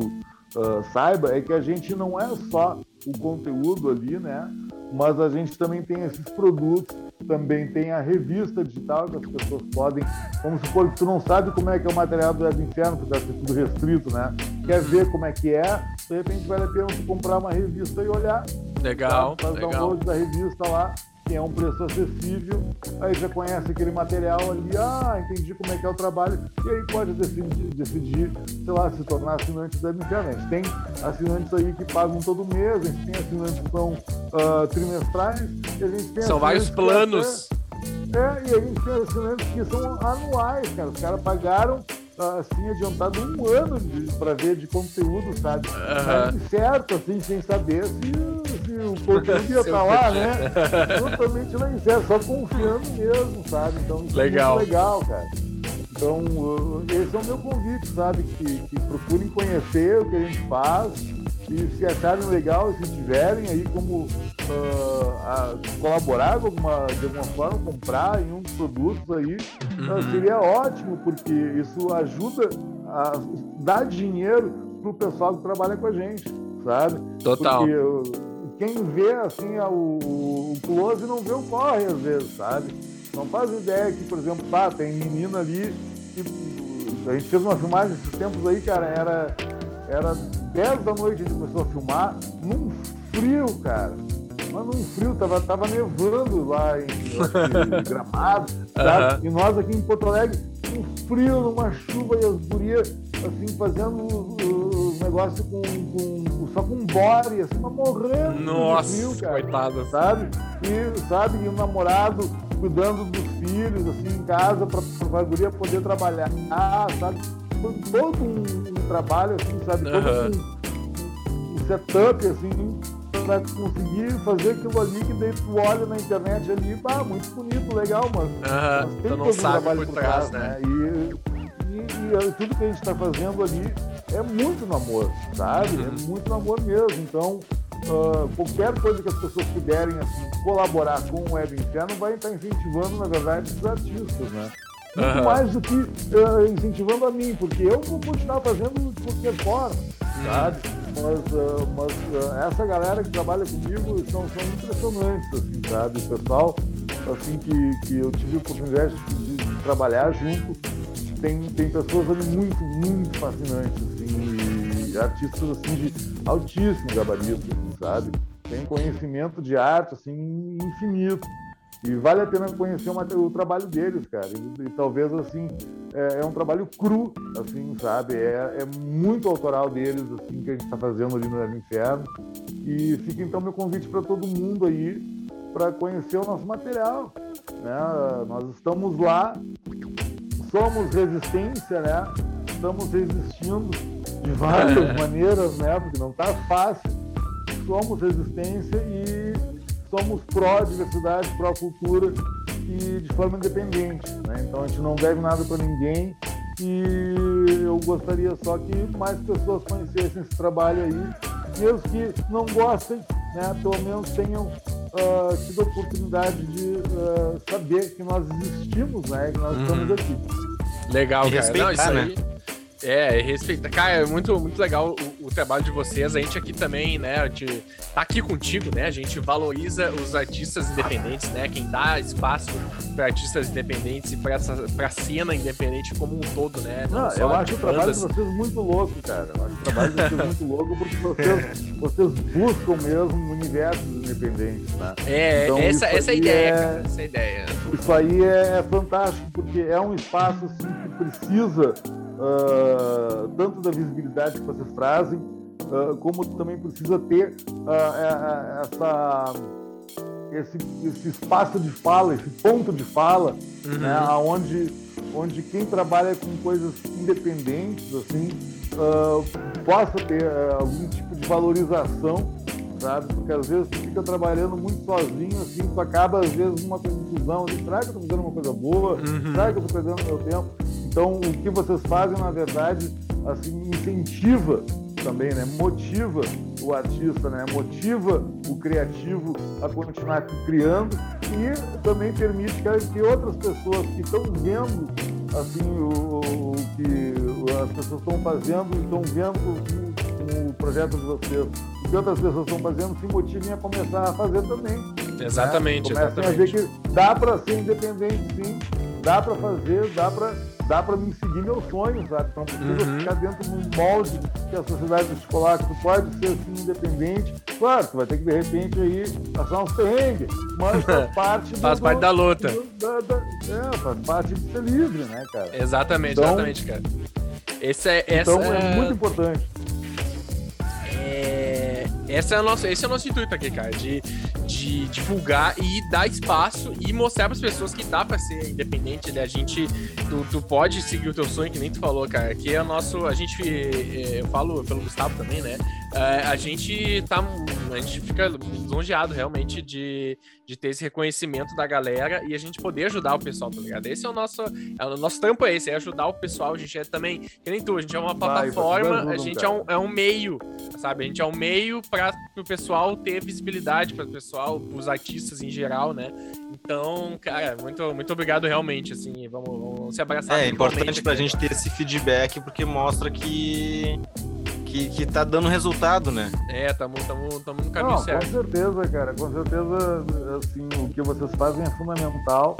uh, saiba, é que a gente não é só o conteúdo ali, né? Mas a gente também tem esses produtos também tem a revista digital que as pessoas podem, vamos supor que tu não sabe como é que é o material do Web Inferno, porque deve ser tudo restrito, né? Quer ver como é que é, de repente vale a pena tu comprar uma revista e olhar. Legal, tá? Faz legal. download da revista lá, que é um preço acessível, aí já conhece aquele material ali, ah, entendi como é que é o trabalho, e aí pode decidir, decidir sei lá, se tornar assinante da gente tem assinantes aí que pagam todo mês, a gente tem assinantes que são uh, trimestrais, e a gente tem São vários planos. é, e a gente tem assinantes que são anuais, cara. Os caras pagaram assim, adiantado um ano para ver de conteúdo, sabe? Uhum. certo, assim, sem saber se, se o conteúdo ia estar tá lá, né? Totalmente lá em certo, só confiando mesmo, sabe? Então isso legal. é muito legal, cara. Então, esse é o meu convite, sabe? Que, que procurem conhecer o que a gente faz e se acharem legal, se tiverem aí como uh, colaborar alguma, de alguma forma, comprar em um dos produtos aí, ah, uhum. uh, seria ótimo, porque isso ajuda a dar dinheiro pro pessoal que trabalha com a gente, sabe? Total. Porque uh, quem vê assim o, o close não vê o corre às vezes, sabe? Não faz ideia que, por exemplo, tá, tem menina ali que a gente fez uma filmagem esses tempos aí, cara, era, era 10 da noite a gente começou a filmar, num frio, cara. Mas num frio, tava, tava nevando lá em, em Gramado, sabe? E nós aqui em Porto Alegre, um frio, numa chuva e as gurias, assim, fazendo os, negócios com, com, só com bore, assim, mas morrendo Nossa, frio, cara. coitado. Sabe? E, sabe, e o namorado cuidando dos filhos, assim, em casa, para a guria poder trabalhar, ah, sabe? Todo um trabalho, assim, sabe? Todo um, um setup, assim, para conseguir fazer aquilo ali que daí tu olha na internet ali, pá, muito bonito, legal, mas, mas tem todo um trabalho por trás, né? né? E, e, e, tudo que a gente está fazendo ali é muito no amor, sabe? É uhum. É muito no amor mesmo. Então, uh, qualquer coisa que as pessoas puderem assim, colaborar com o Web Inferno vai estar incentivando, na verdade, os artistas, né? Muito uhum. mais do que uh, incentivando a mim, porque eu vou continuar fazendo de qualquer forma, sabe? Mas, uh, mas essa galera que trabalha comigo são, são impressionantes, assim, sabe? O pessoal assim, que, que eu tive a oportunidade de, de trabalhar junto, tem, tem pessoas ali muito, muito fascinantes, assim, e artistas assim, de altíssimo gabarito, sabe? Tem conhecimento de arte assim, infinito. E vale a pena conhecer uma, o trabalho deles, cara. E, e talvez, assim, é, é, um trabalho cru, assim, sabe? É, é muito autoral deles, assim, que a gente está fazendo ali no Inferno. E fica, então, meu convite para todo mundo aí para conhecer o nosso material. Né? Nós estamos lá, somos resistência, né? Estamos resistindo de várias maneiras, né? Porque não está fácil. Somos resistência e somos pró-diversidade, pró-cultura e de forma independente. Né? Então a gente não deve nada para ninguém e eu gostaria só que mais pessoas conhecessem esse trabalho aí, mesmo que não gostem, né? pelo menos tenham uh, tido a oportunidade de uh, saber que nós existimos, né? que nós uhum. estamos aqui. Legal, cara. Não, isso né? Aí. É, respeita. Cara, é muito, muito legal o, o, trabalho de vocês. A gente aqui também, né? A gente tá aqui contigo, né? A gente valoriza os artistas independentes, né? Quem dá espaço para artistas independentes e para essa pra cena independente como um todo, né? Não, Não eu acho o trabalho de vocês muito louco, cara. Eu acho o trabalho de vocês muito louco porque vocês, vocês buscam mesmo um universo independentes, né? É, então, essa, essa é a ideia, é... cara. Essa é ideia. Isso aí é, é fantástico porque é um espaço assim, que precisa uh, tanto da visibilidade que vocês trazem, uh, como também precisa ter uh, essa, esse, esse, espaço de fala, esse ponto de fala, uhum. né, onde, onde quem trabalha com coisas independentes assim, possa ter algum tipo de valorização sabe? Porque às vezes tu fica trabalhando muito sozinho, assim, tu acaba às vezes numa confusão, de, será que eu tô fazendo uma coisa boa? Uhum. Será que eu tô perdendo meu tempo? Então, o que vocês fazem, na verdade, assim, incentiva também, né? Motiva o artista, né? Motiva o criativo a continuar criando e também permite que outras pessoas que estão vendo assim o, o que as pessoas estão fazendo, estão vendo o, o projeto de vocês, o que outras pessoas estão fazendo, se motivem a começar a fazer também. Exatamente, né? Comecem exatamente. a ver que dá para ser independente, sim, dá para fazer, dá para dá para me seguir meus sonhos, sabe? Não precisa uhum. ficar dentro de um molde que a sociedade escolar que tu pode ser assim independente. Claro, tu vai ter que de repente aí passar uns perrengues, mas faz parte do, faz parte da luta. Do, da, da, é, faz parte de ser livre, né, cara? Exatamente, então, exatamente, cara. Esse é, então essa... é muito importante. É... Essa é a nossa, esse é o nosso intuito aqui, cara, de de divulgar e dar espaço e mostrar para as pessoas que dá para ser independente, né? A gente, tu, tu, pode seguir o teu sonho, que nem tu falou, cara. Que é o nosso, a gente, é, eu falo pelo Gustavo também, né? É, a gente tá, a gente fica lisonjeado realmente de, de ter esse reconhecimento da galera e a gente poder ajudar o pessoal, tá ligado? Esse é o nosso, é o nosso trampo é esse, é ajudar o pessoal. A gente é também, que nem tu, a gente é uma plataforma, a gente é um, é um meio, sabe? A gente é um meio para o pessoal ter visibilidade, para o pessoal, os artistas em geral, né? Então, cara, muito, muito obrigado realmente, assim, vamos, vamos se abraçar. É importante pra gente ter esse feedback porque mostra que que, que tá dando resultado, né? É, tamo, tamo, tamo no caminho Não, certo. Com certeza, cara. Com certeza, assim, o que vocês fazem é fundamental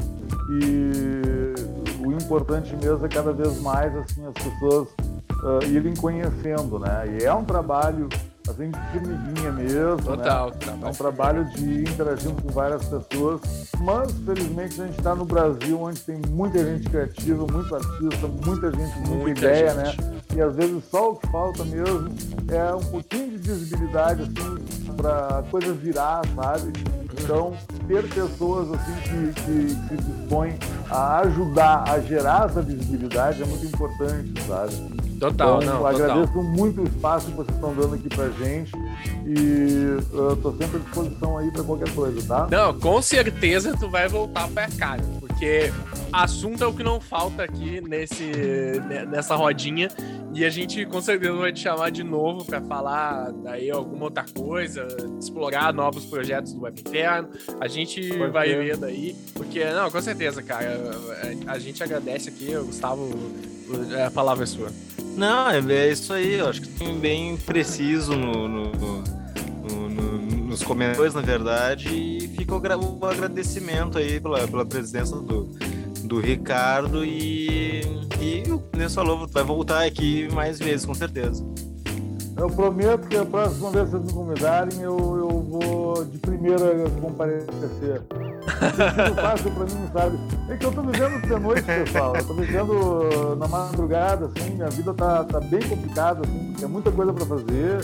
e o importante mesmo é cada vez mais, assim, as pessoas uh, irem conhecendo, né? E é um trabalho de formiguinha mesmo. Total, né? total. É um trabalho de ir interagindo com várias pessoas. Mas, felizmente, a gente está no Brasil, onde tem muita gente criativa, muito artista, muita gente, muita, muita ideia, né? gente. né? E às vezes só o que falta mesmo é um pouquinho de visibilidade, assim, para coisas virar, sabe? Então, ter pessoas assim que, que, que se dispõem a ajudar a gerar essa visibilidade é muito importante, sabe? Total, então, não, agradeço total. muito o espaço que vocês estão dando aqui pra gente e eu tô sempre à disposição aí pra qualquer coisa, tá? Não, com certeza tu vai voltar pra cá, porque assunto é o que não falta aqui nesse, nessa rodinha e a gente com certeza vai te chamar de novo para falar daí alguma outra coisa, explorar novos projetos do Web Inferno. A gente Pode vai ver daí, porque, não, com certeza, cara, a, a gente agradece aqui, o Gustavo, a palavra é sua. Não, é, é isso aí, eu acho que tem bem preciso no, no, no, no, nos comentários, na verdade, e fica o, o agradecimento aí pela, pela presença do, do Ricardo e, e o Nilson falou, vai voltar aqui mais vezes, com certeza. Eu prometo que a próxima vez que vocês me convidarem, eu, eu vou de primeira comparecer. Fácil pra mim, sabe? É que eu tô vivendo de noite, pessoal. Eu tô vivendo na madrugada, assim, minha vida tá, tá bem complicada, assim, é muita coisa pra fazer.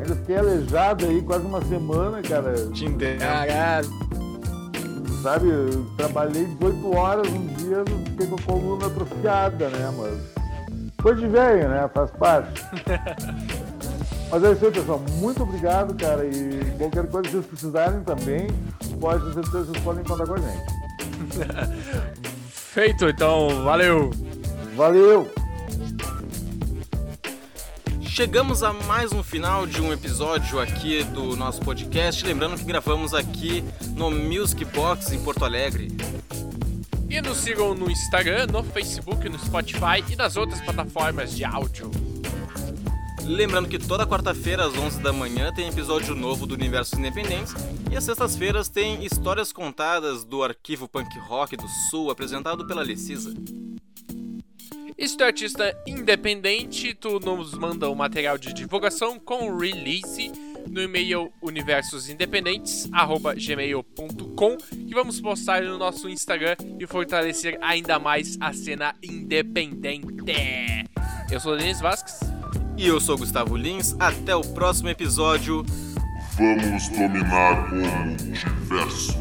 Ainda fiquei aleijado aí quase uma semana, cara. Te entendo. Caralho. Sabe, eu trabalhei 18 horas um dia, fiquei com a coluna atrofiada, né? Mas coisa de velho, né? Faz parte. Mas é isso aí, pessoal. Muito obrigado, cara. E qualquer coisa que vocês precisarem também, pode ter certeza que vocês podem contar com a gente. Feito, então. Valeu. Valeu. Chegamos a mais um final de um episódio aqui do nosso podcast. Lembrando que gravamos aqui no Music Box em Porto Alegre. E nos sigam no Instagram, no Facebook, no Spotify e nas outras plataformas de áudio. Lembrando que toda quarta-feira às 11 da manhã tem episódio novo do Universo Independentes e às sextas-feiras tem histórias contadas do arquivo punk rock do Sul apresentado pela Lecisa. E se tu é artista independente, tu nos manda o um material de divulgação com release no e-mail universosindependentes@gmail.com que vamos postar no nosso Instagram e fortalecer ainda mais a cena independente. Eu sou o Denis Vasques. E eu sou Gustavo Lins. Até o próximo episódio. Vamos dominar o universo.